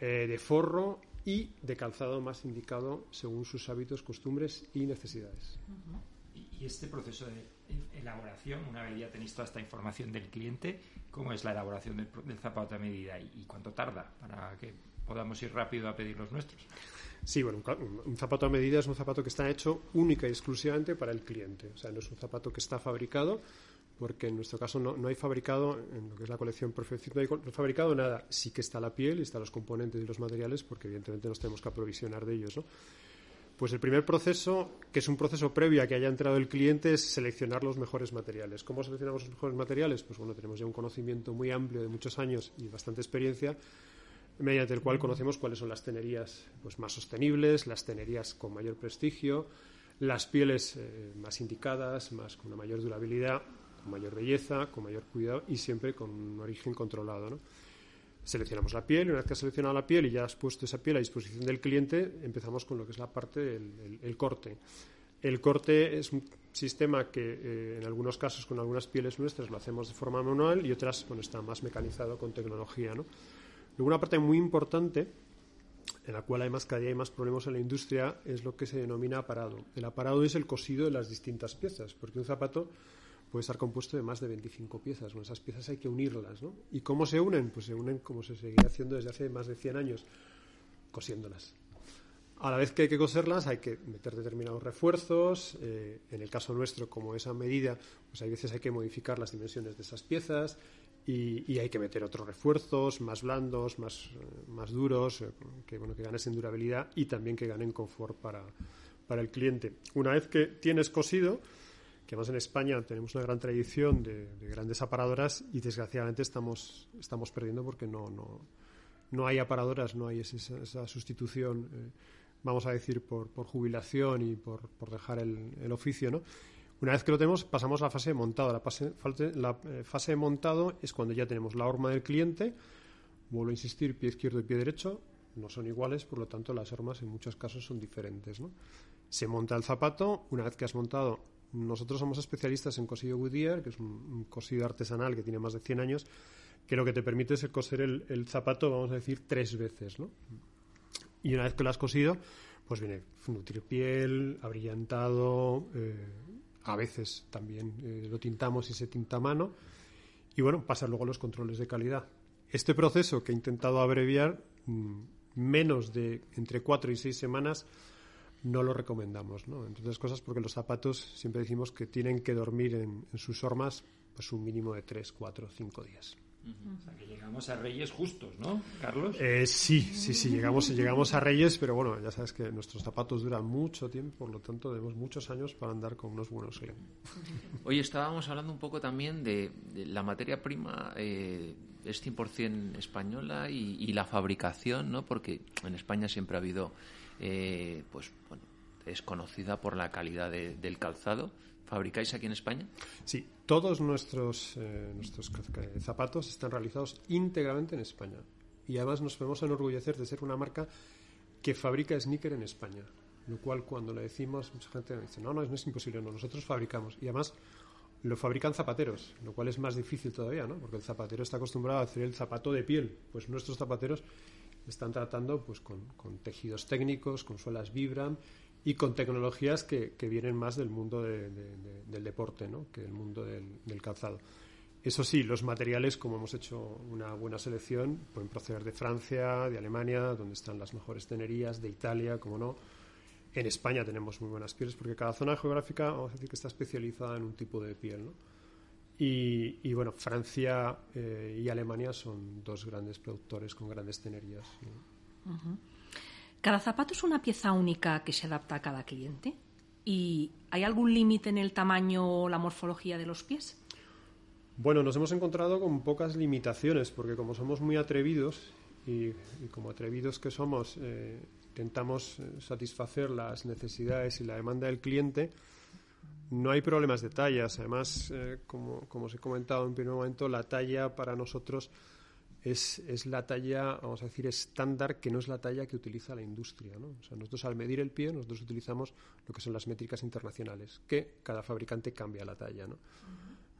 eh, de forro y de calzado más indicado según sus hábitos, costumbres y necesidades. Y este proceso de elaboración, una vez ya tenéis toda esta información del cliente, ¿cómo es la elaboración del, zapato a medida y, cuánto tarda para que podamos ir rápido a pedir los nuestros. Sí, bueno, un, zapato a medida es un zapato que está hecho única y exclusivamente para el cliente. O sea, no es un zapato que está fabricado, porque en nuestro caso no, hay fabricado, en lo que es la colección Perfección, no hay fabricado nada. Sí que está la piel y están los componentes y los materiales, porque evidentemente nos tenemos que aprovisionar de ellos, ¿no? Pues el primer proceso, que es un proceso previo a que haya entrado el cliente, es seleccionar los mejores materiales. ¿Cómo seleccionamos los mejores materiales? Pues bueno, tenemos ya un conocimiento muy amplio de muchos años y bastante experiencia mediante el cual conocemos cuáles son las tenerías pues, más sostenibles, las tenerías con mayor prestigio, las pieles eh, más indicadas, más con una mayor durabilidad, con mayor belleza, con mayor cuidado y siempre con un origen controlado. Seleccionamos la piel una vez que has seleccionado la piel y ya has puesto esa piel a disposición del cliente, empezamos con lo que es la parte del corte. El corte es un sistema que eh, en algunos casos con algunas pieles nuestras lo hacemos de forma manual y otras bueno, está más mecanizado con tecnología. ¿no? Luego una parte muy importante, en la cual además cada día hay más problemas en la industria, es lo que se denomina aparado. El aparado es el cosido de las distintas piezas, porque un zapato puede estar compuesto de más de 25 piezas. Con esas piezas hay que unirlas, ¿no? ¿Y cómo se unen? Pues se unen como se seguía haciendo desde hace más de 100 años, cosiéndolas. A la vez que hay que coserlas, hay que meter determinados refuerzos. Eh, en el caso nuestro, como esa medida, pues hay veces hay que modificar las dimensiones de esas piezas y, hay que meter otros refuerzos más blandos, más, eh, más duros, eh, que, bueno, que ganen en durabilidad y también que ganen confort para, para el cliente. Una vez que tienes cosido, que además en España tenemos una gran tradición de, grandes aparadoras y desgraciadamente estamos, estamos perdiendo porque no, no, no hay aparadoras, no hay esa, sustitución, eh, vamos a decir, por, por jubilación y por, por dejar el, el oficio, ¿no? Una vez que lo tenemos, pasamos a la fase de montado. La fase, la eh, fase de montado es cuando ya tenemos la horma del cliente. Vuelvo a insistir, pie izquierdo y pie derecho no son iguales, por lo tanto las hormas en muchos casos son diferentes. ¿no? Se monta el zapato, una vez que has montado, nosotros somos especialistas en cosido Goodyear, que es un, cosido artesanal que tiene más de 100 años, que lo que te permite es coser el, zapato, vamos a decir, tres veces. ¿no? Y una vez que lo has cosido, pues viene nutrir piel, abrillantado, eh, a veces también eh, lo tintamos y se tinta a mano. Y bueno, pasa luego los controles de calidad. Este proceso que he intentado abreviar, mm, menos de entre cuatro y seis semanas, no lo recomendamos, ¿no? Entre otras cosas porque los zapatos siempre decimos que tienen que dormir en, en sus hormas pues un mínimo de tres, cuatro, cinco días. O sea, que llegamos a Reyes justos, ¿no, Carlos? Eh, sí, sí, sí, llegamos, llegamos a Reyes, pero bueno, ya sabes que nuestros zapatos duran mucho tiempo, por lo tanto tenemos muchos años para andar con unos buenos Hoy estábamos hablando un poco también de, la materia prima, eh, es 100% española y, la fabricación, ¿no? Porque en España siempre ha habido, eh, pues, bueno, es conocida por la calidad del calzado fabricáis aquí en España? Sí, todos nuestros, eh, nuestros zapatos están realizados íntegramente en España. Y además nos podemos enorgullecer de ser una marca que fabrica sneaker en España. Lo cual, cuando le decimos, mucha gente dice: No, no, no es imposible, no, nosotros fabricamos. Y además lo fabrican zapateros, lo cual es más difícil todavía, ¿no? Porque el zapatero está acostumbrado a hacer el zapato de piel. Pues nuestros zapateros están tratando pues con, tejidos técnicos, con suelas Vibram y con tecnologías que, vienen más del mundo del deporte ¿no? que del mundo del, calzado. Eso sí, los materiales, como hemos hecho una buena selección, pueden proceder de Francia, de Alemania, donde están las mejores tenerías, de Italia, como no. En España tenemos muy buenas pieles, porque cada zona geográfica, vamos a decir que está especializada en un tipo de piel. ¿no? Y, y, bueno, Francia eh, y Alemania son dos grandes productores con grandes tenerías. ¿Cada zapato es una pieza única que se adapta a cada cliente? ¿Y hay algún límite en el tamaño o la morfología de los pies? Bueno, nos hemos encontrado con pocas limitaciones, porque como somos muy atrevidos y, como atrevidos que somos, eh, intentamos eh, satisfacer las necesidades y la demanda del cliente, no hay problemas de tallas. Además, eh, como, como os he comentado en primer momento, la talla para nosotros es, es, la talla, vamos a decir, estándar, que no es la talla que utiliza la industria. ¿no? O sea, nosotros al medir el pie, nosotros utilizamos lo que son las métricas internacionales, que cada fabricante cambia la talla. ¿no?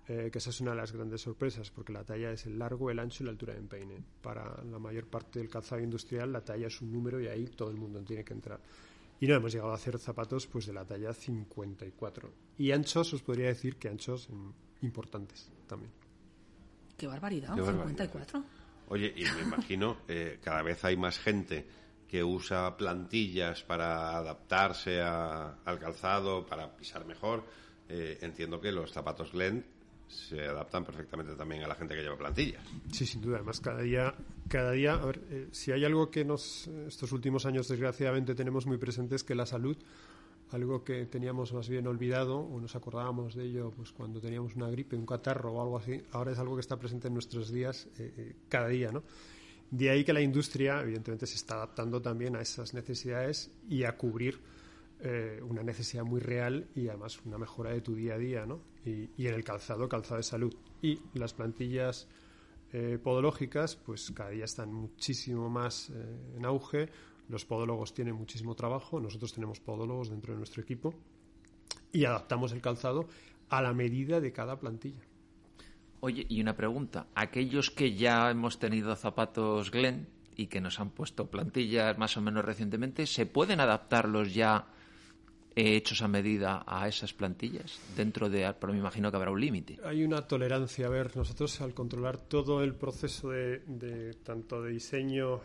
Eh, que esa es una de las grandes sorpresas, porque la talla es el largo, el ancho y la altura de empeine. Para la mayor parte del calzado industrial, la talla es un número y ahí todo el mundo tiene que entrar. Y no hemos llegado a hacer zapatos pues de la talla 54. Y anchos, os podría decir que anchos mm, importantes también. Qué barbaridad, 54. Oye, y me imagino, *laughs* eh, cada vez hay más gente que usa plantillas para adaptarse al calzado, para pisar mejor. Eh, entiendo que los zapatos Glen se adaptan perfectamente también a la gente que lleva plantillas. Sí, sin duda. Además, cada día, cada día, a ver, eh, si hay algo que nos, estos últimos años desgraciadamente tenemos muy presente es que la salud, algo que teníamos más bien olvidado o nos acordábamos de ello, pues cuando teníamos una gripe, un catarro o algo así, ahora es algo que está presente en nuestros días eh, eh, cada día, ¿no? De ahí que la industria, evidentemente, se está adaptando también a esas necesidades y a cubrir una necesidad muy real y además una mejora de tu día a día, ¿no? Y, en el calzado, calzado de salud. Y las plantillas eh, podológicas, pues cada día están muchísimo más eh, en auge. Los podólogos tienen muchísimo trabajo, nosotros tenemos podólogos dentro de nuestro equipo y adaptamos el calzado a la medida de cada plantilla. Oye, y una pregunta. Aquellos que ya hemos tenido zapatos Glen y que nos han puesto plantillas más o menos recientemente, ¿se pueden adaptarlos ya hechos a medida a esas plantillas dentro de pero me imagino que habrá un límite. Hay una tolerancia. A ver nosotros al controlar todo el proceso de, tanto de diseño eh,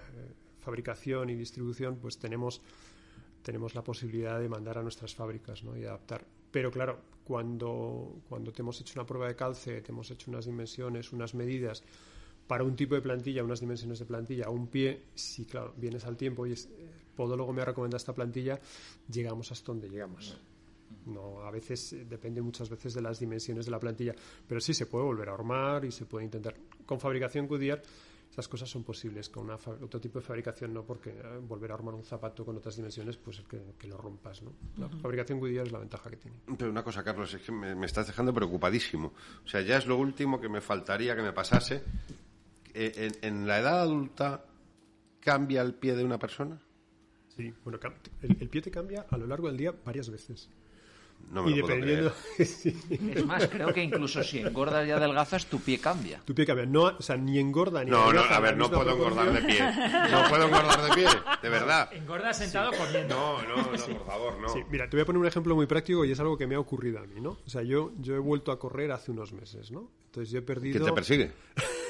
fabricación y distribución pues tenemos tenemos la posibilidad de mandar a nuestras fábricas ¿no? y adaptar. Pero claro cuando cuando te hemos hecho una prueba de calce te hemos hecho unas dimensiones unas medidas para un tipo de plantilla, unas dimensiones de plantilla, un pie, si claro, vienes al tiempo y es, podólogo me ha recomendado esta plantilla, llegamos hasta donde llegamos. No, a veces eh, depende muchas veces de las dimensiones de la plantilla, pero sí se puede volver a armar y se puede intentar. Con fabricación Goodyear esas cosas son posibles, con otro tipo de fabricación no, porque eh, volver a armar un zapato con otras dimensiones, pues es que, lo rompas, ¿no? La fabricación Goodyear es la ventaja que tiene. Pero una cosa, Carlos, es que me, estás dejando preocupadísimo. O sea, ya es lo último que me faltaría que me pasase. Eh, en la edad adulta cambia el pie de una persona? Sí, bueno, el, pie te cambia a lo largo del día varias veces. No me y dependiendo. *laughs* Es más, creo que incluso si engordas y adelgazas, tu pie cambia. Tu pie cambia. No, o sea, ni engorda ni No, no, a ver, no puedo engordar de pie. No puedo engordar de pie, de verdad. Engorda sentado comiendo. No, no, no, por favor, no. Sí, mira, te voy a poner un ejemplo muy práctico y es algo que me ha ocurrido a mí, ¿no? O sea, yo, yo he vuelto a correr hace unos meses, ¿no? Entonces yo he perdido. ¿Quién te persigue?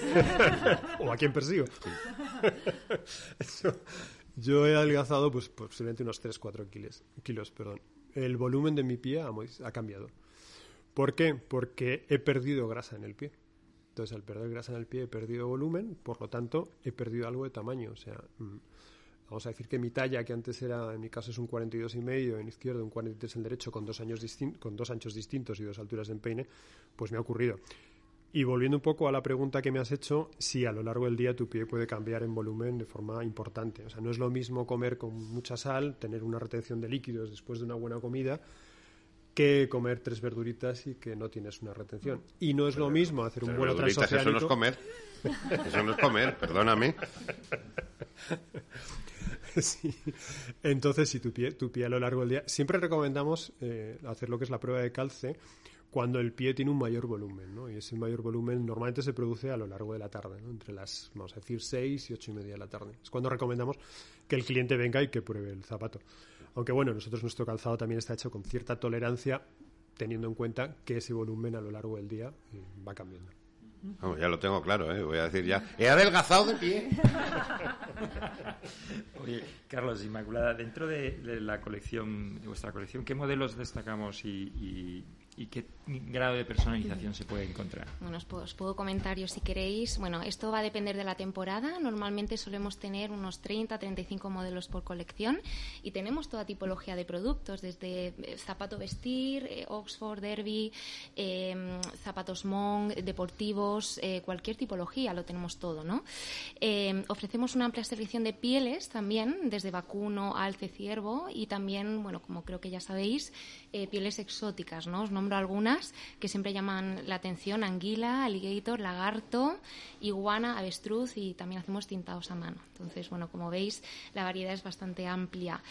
*laughs* ¿O a quién persigo? *laughs* Yo he adelgazado pues posiblemente unos 3-4 kilos, kilos. Perdón. El volumen de mi pie ha, cambiado. ¿Por qué? Porque he perdido grasa en el pie. Entonces, al perder grasa en el pie he perdido volumen, por lo tanto, he perdido algo de tamaño. O sea, mm, vamos a decir que mi talla, que antes era, en mi caso es un 42 y medio, en izquierdo un 43 en derecho, con dos, años con dos anchos distintos y dos alturas de empeine, pues me ha ocurrido. Y volviendo un poco a la pregunta que me has hecho, sí, a lo largo del día tu pie puede cambiar en volumen de forma importante. O sea, no es lo mismo comer con mucha sal, tener una retención de líquidos después de una buena comida, que comer tres verduritas y que no tienes una retención. Y no es lo mismo hacer un vuelo transoceánico... Eso no es comer. Eso no es comer, perdóname. *laughs* Sí. Entonces, si tu pie, tu pie a lo largo del día... Siempre recomendamos eh, hacer lo que es la prueba de calce cuando el pie tiene un mayor volumen, ¿no? Y ese mayor volumen normalmente se produce a lo largo de la tarde, ¿no? Entre las, vamos a decir, 6 y ocho y media de la tarde. Es cuando recomendamos que el cliente venga y que pruebe el zapato. Aunque bueno, nosotros nuestro calzado también está hecho con cierta tolerancia, teniendo en cuenta que ese volumen a lo largo del día eh, va cambiando. ya lo tengo claro, ¿eh? voy a decir ya. He adelgazado de pie. *laughs* Oye, Carlos, Inmaculada, dentro de, la colección, de vuestra colección, ¿qué modelos destacamos y y qué grado de personalización se puede encontrar? Bueno, os puedo, comentar yo si queréis. Bueno, esto va a depender de la temporada. Normalmente solemos tener unos 30, 35 modelos por colección y tenemos toda tipología de productos, desde eh, zapato vestir, eh, Oxford, Derby, em, zapatos Monk, deportivos, eh, cualquier tipología, lo tenemos todo, ¿no? Em, ofrecemos una amplia selección de pieles también, desde vacuno, alce, ciervo y también, bueno, como creo que ya sabéis, pieles exóticas, ¿no? Os algunas que siempre llaman la atención, anguila, alligator, lagarto, iguana, avestruz y también hacemos tintados a mano. Entonces, bueno, como veis, la variedad es bastante amplia.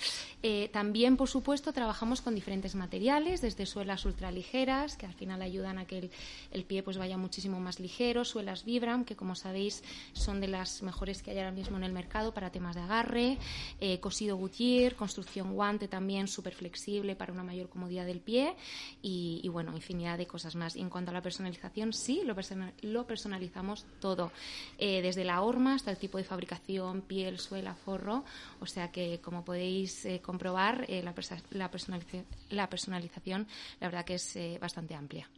Eh, también, por supuesto, trabajamos con diferentes materiales, desde suelas ultraligeras, que al final ayudan a que el, pie pues vaya muchísimo más ligero, suelas Vibram, que como sabéis son de las mejores que hay ahora mismo en el mercado para temas de agarre, eh, cosido Goodyear, construcción guante también súper flexible para una mayor comodidad del pie y, y, bueno, infinidad de cosas más. Y en cuanto a la personalización, sí, lo, lo personalizamos todo, eh, desde la horma hasta el tipo de fabricación, piel, suela, forro. O sea que, como podéis eh, comprobar, eh, la, la, la, personalización, la verdad que es bastante amplia.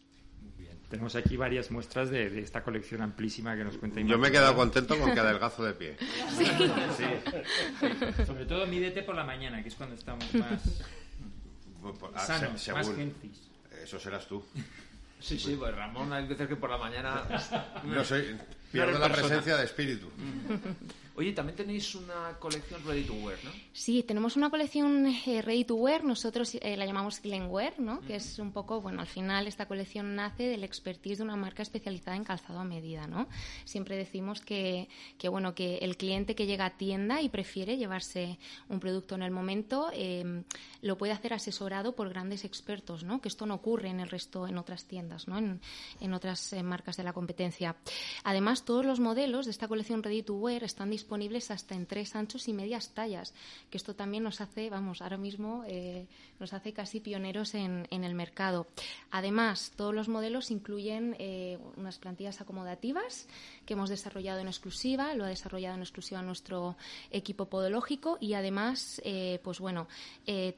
Tenemos aquí varias muestras de, esta colección amplísima que nos cuenta Yo me he quedado contento con cada delgazo de pie. *laughs* Sí. sí. Sobre todo mídete por la mañana, que es cuando estamos más *laughs* ah, sanos, más Eso serás tú. Sí, sí, pues Ramón hay veces que por la mañana... No sé, pierdo la presencia de espíritu. *laughs* Oye, también tenéis una colección ready to wear, ¿no? Sí, tenemos una colección eh, ready to wear, nosotros eh, la llamamos Glenwear, ¿no? Que es un poco, bueno, al final esta colección nace del expertise de una marca especializada en calzado a medida, ¿no? Siempre decimos que, que bueno, que el cliente que llega a tienda y prefiere llevarse un producto en el momento, em, lo puede hacer asesorado por grandes expertos, ¿no? Que esto no ocurre en el resto, en otras tiendas, ¿no? En, en otras eh, marcas de la competencia. Además, todos los modelos de esta colección ready to wear están disponibles hasta en tres anchos y medias tallas, que esto también nos hace, vamos, ahora mismo eh, nos hace casi pioneros en, el mercado. Además, todos los modelos incluyen eh, unas plantillas acomodativas que hemos desarrollado en exclusiva, lo ha desarrollado en exclusiva nuestro equipo podológico y además, eh, pues bueno,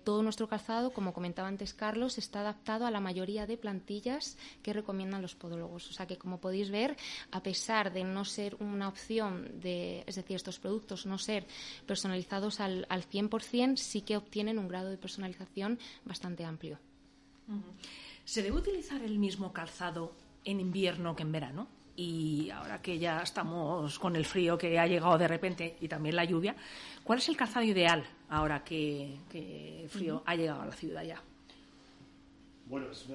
todo nuestro calzado, como comentaba antes Carlos, está adaptado a la mayoría de plantillas que recomiendan los podólogos. O sea que, como podéis ver, a pesar de no ser una opción de, es decir, estos productos no ser personalizados al, al 100%, sí que obtienen un grado de personalización bastante amplio. ¿Se debe utilizar el mismo calzado en invierno que en verano? Y ahora que ya estamos con el frío que ha llegado de repente y también la lluvia, ¿cuál es el calzado ideal ahora que, el frío ha llegado a la ciudad ya? Bueno, es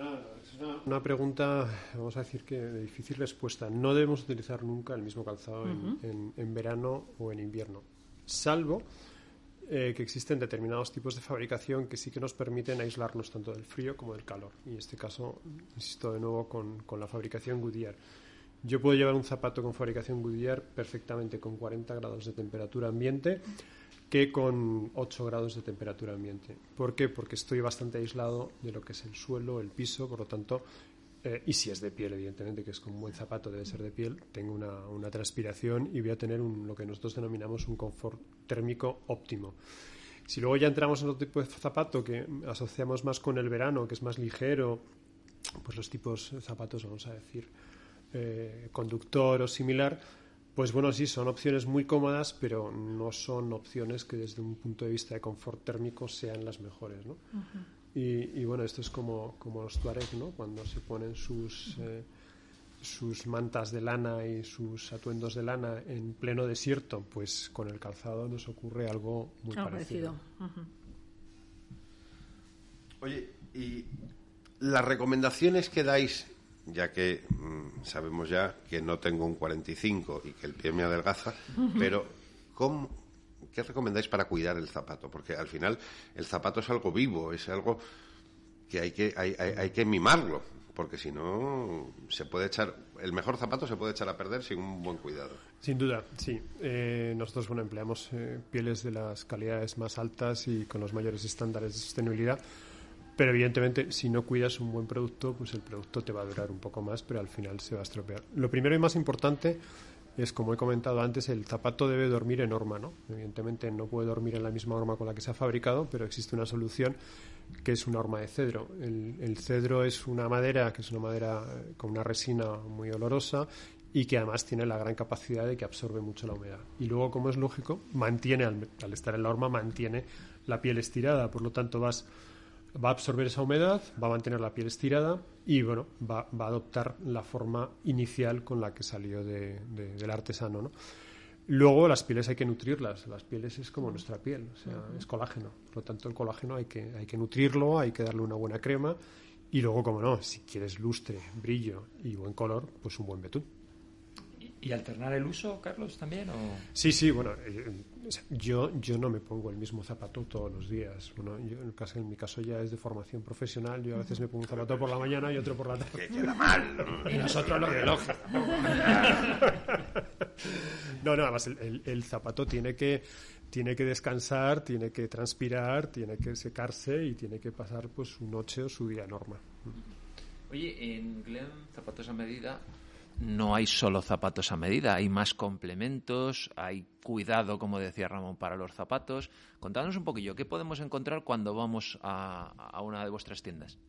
una, pregunta, vamos a decir que de difícil respuesta. No debemos utilizar nunca el mismo calzado en, verano o en invierno, salvo eh, que existen determinados tipos de fabricación que sí que nos permiten aislarnos tanto del frío como del calor. Y en este caso, insisto de nuevo con, con la fabricación Goodyear. Yo puedo llevar un zapato con fabricación Goodyear perfectamente con 40 grados de temperatura ambiente que con 8 grados de temperatura ambiente. ¿Por qué? Porque estoy bastante aislado de lo que es el suelo, el piso, por lo tanto, eh, y si es de piel, evidentemente, que es como un buen zapato, debe ser de piel, tengo una, una transpiración y voy a tener un, lo que nosotros denominamos un confort térmico óptimo. Si luego ya entramos en otro tipo de zapato que asociamos más con el verano, que es más ligero, pues los tipos de zapatos, vamos a decir, eh, conductor o similar, pues bueno, sí, son opciones muy cómodas, pero no son opciones que desde un punto de vista de confort térmico sean las mejores, ¿no? y, bueno, esto es como, como los Tuareg, ¿no? Cuando se ponen sus, eh, sus mantas de lana y sus atuendos de lana en pleno desierto, pues con el calzado nos ocurre algo muy parecido. Oye, y las recomendaciones que dais ya que mm, sabemos ya que no tengo un 45 y que el pie me adelgaza, pero ¿cómo, ¿qué recomendáis para cuidar el zapato? Porque al final el zapato es algo vivo, es algo que hay que, hay, hay, que mimarlo, porque si no se puede echar, el mejor zapato se puede echar a perder sin un buen cuidado. Sin duda, sí. Eh, nosotros bueno, empleamos eh, pieles de las calidades más altas y con los mayores estándares de sostenibilidad pero evidentemente, si no cuidas un buen producto, pues el producto te va a durar un poco más, pero al final se va a estropear. Lo primero y más importante es, como he comentado antes, el zapato debe dormir en horma, ¿no? Evidentemente no puede dormir en la misma horma con la que se ha fabricado, pero existe una solución que es una horma de cedro. El, cedro es una madera que es una madera eh, con una resina muy olorosa y que además tiene la gran capacidad de que absorbe mucho la humedad. Y luego, como es lógico, mantiene, al, al estar en la horma, mantiene la piel estirada, por lo tanto vas va a absorber esa humedad, va a mantener la piel estirada y bueno, va, a adoptar la forma inicial con la que salió del artesano. ¿no? Luego las pieles hay que nutrirlas, las pieles es como nuestra piel, o sea, es colágeno, por lo tanto el colágeno hay que, hay que nutrirlo, hay que darle una buena crema y luego, como no, si quieres lustre, brillo y buen color, pues un buen betún. ¿Y alternar el uso, Carlos, también? O... Sí, sí, bueno, eh, yo, yo no me pongo el mismo zapato todos los días. Bueno, yo, en, caso, en mi caso ya es de formación profesional. Yo a veces me pongo un zapato por la mañana y otro por la tarde. Que queda mal. Y nosotros lo reloj. *laughs* no, no, además el, el, zapato tiene que, tiene que descansar, tiene que transpirar, tiene que secarse y tiene que pasar pues su noche o su día normal. Oye, en Glen Zapatos a Medida no hay solo zapatos a medida, hay más complementos, hay cuidado, como decía Ramón, para los zapatos. Contadnos un poquillo, ¿qué podemos encontrar cuando vamos a, a una de vuestras tiendas?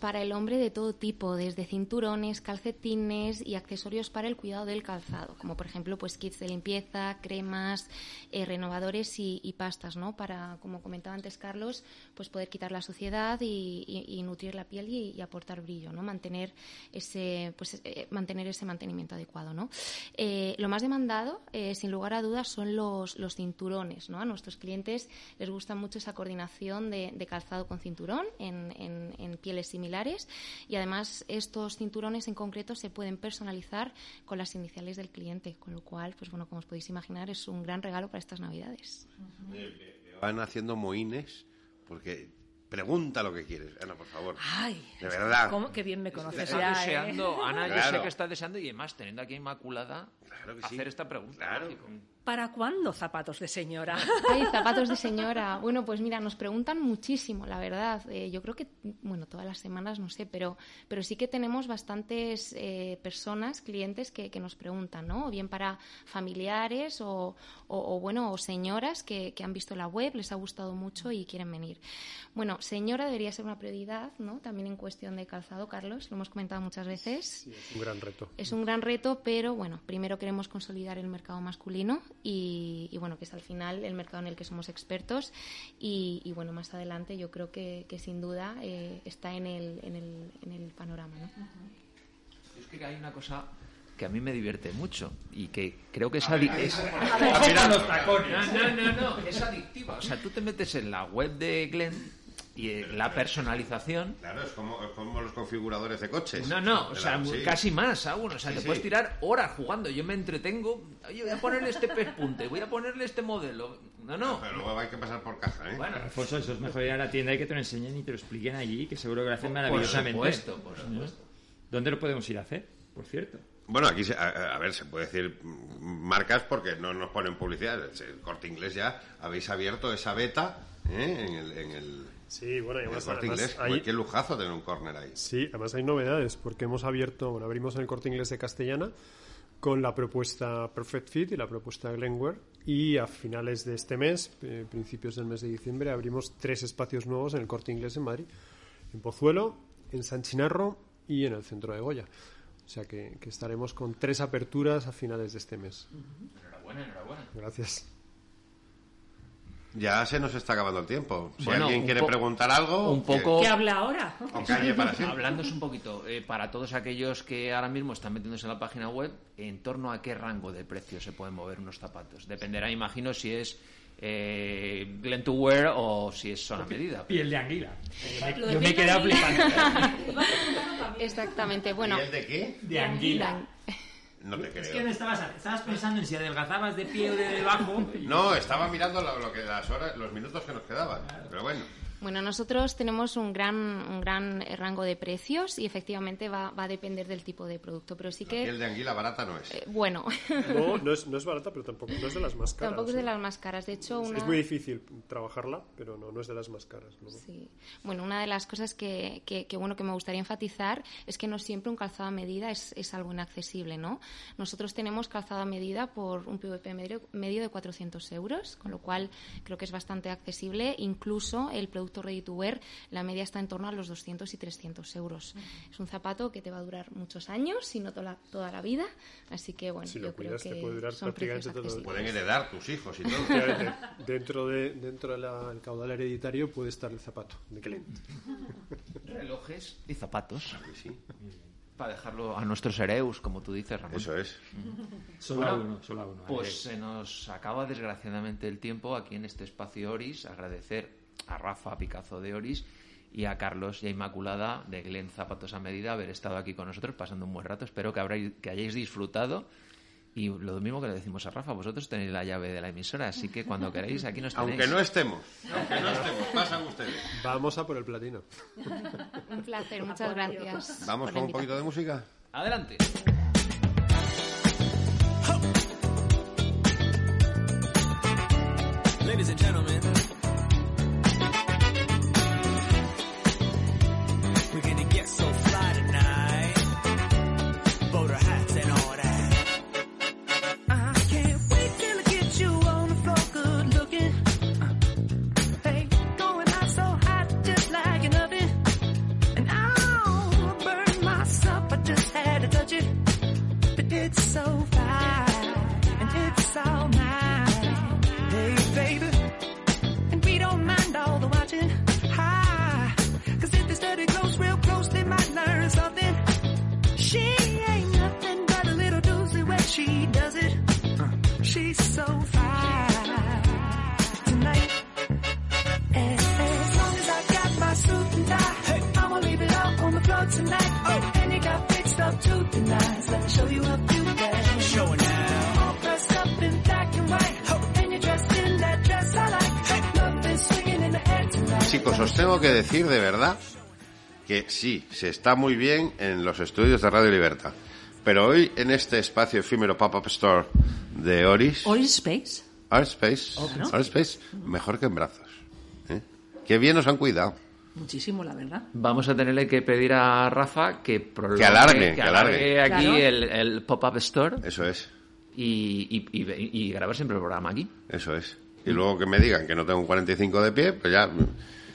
Para el hombre de todo tipo, desde cinturones, calcetines y accesorios para el cuidado del calzado, como por ejemplo pues kits de limpieza, cremas, eh, renovadores y, pastas, ¿no? Para, como comentaba antes Carlos, pues poder quitar la suciedad y, nutrir la piel y, aportar brillo, ¿no? Mantener ese, pues, eh, mantener ese mantenimiento adecuado, ¿no? Eh, lo más demandado, sin lugar a dudas, son los, los cinturones, ¿no? A nuestros clientes les gusta mucho esa coordinación de, calzado con cinturón en, pieles similares y además estos cinturones en concreto se pueden personalizar con las iniciales del cliente, con lo cual, pues bueno, como os podéis imaginar, es un gran regalo para estas Navidades. Van haciendo moines porque Pregunta lo que quieres, Ana, por favor. Ay, de verdad. ¿cómo? que bien me conoces está ya, deseando, Ana, yo sé que está deseando y además teniendo aquí a Inmaculada hacer esta pregunta. Claro. ¿Para cuándo zapatos de señora? *laughs* Ay, zapatos de señora. Bueno, pues mira, nos preguntan muchísimo, la verdad. Eh, yo creo que, bueno, todas las semanas no sé, pero, pero sí que tenemos bastantes eh, personas, clientes que, que, nos preguntan, ¿no? O bien para familiares o, o, bueno, o señoras que, que, han visto la web, les ha gustado mucho y quieren venir. Bueno, señora debería ser una prioridad, ¿no? También en cuestión de calzado, Carlos, lo hemos comentado muchas veces. Sí, es un gran reto. Es un gran reto, pero bueno, primero queremos consolidar el mercado masculino y, bueno, que es al final el mercado en el que somos expertos y, bueno, más adelante yo creo que, sin duda eh, está en el, en el, en el panorama. ¿no? Es que hay una cosa que a mí me divierte mucho y que creo que es, adictiva. No, no, no, es adictiva. O sea, tú te metes en la web de Glenn y la personalización. Claro, es como, como, los configuradores de coches. No, no, o sea, casi más aún. O sea, te puedes tirar horas jugando. Yo me entretengo. Oye, voy a ponerle este pespunte, voy a ponerle este modelo. No, no. Pero luego hay que pasar por caja, ¿eh? Bueno, Alfonso, eso es mejor ir a la tienda y que te lo enseñen y te lo expliquen allí, que seguro que lo hacen maravillosamente. Por supuesto, por supuesto. ¿Dónde lo podemos ir a hacer, por cierto? Bueno, aquí, a, a, ver, se puede decir marcas porque no nos ponen publicidad. El corte inglés ya habéis abierto esa beta ¿eh? en el, en el Sí, bueno, y además, hay... qué lujazo tener un córner ahí. Sí, además hay novedades, porque hemos abierto, bueno, abrimos en el corte inglés de Castellana con la propuesta Perfect Fit y la propuesta Glenware y a finales de este mes, eh, principios del mes de diciembre, abrimos tres espacios nuevos en el corte inglés en Madrid, en Pozuelo, en San Chinarro y en el centro de Goya. O sea que, que estaremos con tres aperturas a finales de este mes. Enhorabuena, enhorabuena. Gracias. Ya se nos está acabando el tiempo. Si alguien quiere preguntar algo, un poco. ¿Qué habla ahora? Hablándose un poquito, eh, para todos aquellos que ahora mismo están metiéndose en la página web, ¿en torno a qué rango de precio se pueden mover unos zapatos? Dependerá, imagino, si es eh, Glen to Wear o si es zona medida. Piel de anguila. Yo me, he quedado flipando. Exactamente, bueno. ¿Piel de qué? De anguila. No te creo. Es que estabas, estabas pensando en si adelgazabas de pie o de debajo. No, estaba mirando lo, que las horas, los minutos que nos quedaban. Pero bueno. Bueno, nosotros tenemos un gran, un gran rango de precios y efectivamente va, va a depender del tipo de producto, pero sí que... La piel de anguila barata no es. Eh, bueno. *laughs* No, no es, no es barata, pero tampoco no es de las más caras. Tampoco es de las más caras, de hecho... Es muy difícil trabajarla, pero no, no es de las más caras. Sí. Bueno, una de las cosas que, que, bueno, que me gustaría enfatizar es que no siempre un calzado a medida es, es algo inaccesible, ¿no? Nosotros tenemos calzado a medida por un PVP medio, medio de 400 euros, con lo cual creo que es bastante accesible, incluso el producto ready to wear, la media está en torno a los 200 y 300 euros. Es un zapato que te va a durar muchos años, si no toda, toda la vida. Así que, bueno, yo creo que puede durar son prácticamente todo Pueden heredar tus hijos y todo. dentro de, dentro del caudal hereditario puede estar el zapato de cliente. *laughs* Relojes y zapatos. para dejarlo a nuestros hereus, como tú dices, Ramón. Eso es. Solo uno, solo uno. Pues se nos acaba desgraciadamente el tiempo aquí en este espacio Oris. Agradecer a Rafa Picazo de Oris y a Carlos y a Inmaculada de Glen Zapatos a Medida haber estado aquí con nosotros pasando un buen rato. Espero que, habráis, que hayáis disfrutado. Y lo mismo que le decimos a Rafa, vosotros tenéis la llave de la emisora, así que cuando queráis aquí nos tenéis. Aunque no estemos, aunque no estemos, pasan ustedes. Vamos a por el platino. *laughs* Un placer, muchas gracias. Vamos con un poquito de música. Adelante. Ladies and gentlemen. Decir de verdad que sí, se está muy bien en los estudios de Radio Libertad. Pero hoy en este espacio efímero pop-up store de Oris, Oris Space. Space, Claro. Space, mejor que en brazos. ¿eh? Qué bien nos han cuidado. Muchísimo, la verdad. Vamos a tenerle que pedir a Rafa que prolongue, Que alargue, que que alargue alargue. aquí Claro. el, el pop-up store Eso es, y, y- y- y grabar siempre el programa aquí. eso es. Y luego que me digan que no tengo un 45 de pie, pues ya...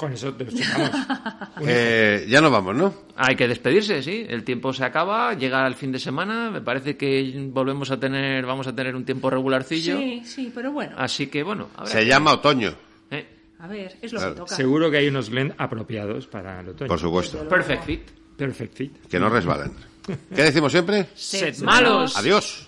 Con eso te. *laughs* Eh, ya nos vamos, ¿no? Hay que despedirse, sí. El tiempo se acaba, llega el fin de semana. Me parece que volvemos a tener, vamos a tener un tiempo regularcillo. Sí, sí, pero bueno. Así que bueno, habrá Se que- llama otoño, eh, A ver, es lo Claro. que toca. Seguro que hay unos blend apropiados para el otoño. por supuesto. Perfect fit. Perfect fit. Que no resbalen. *laughs* ¿Qué decimos siempre? Sed malos. Adiós.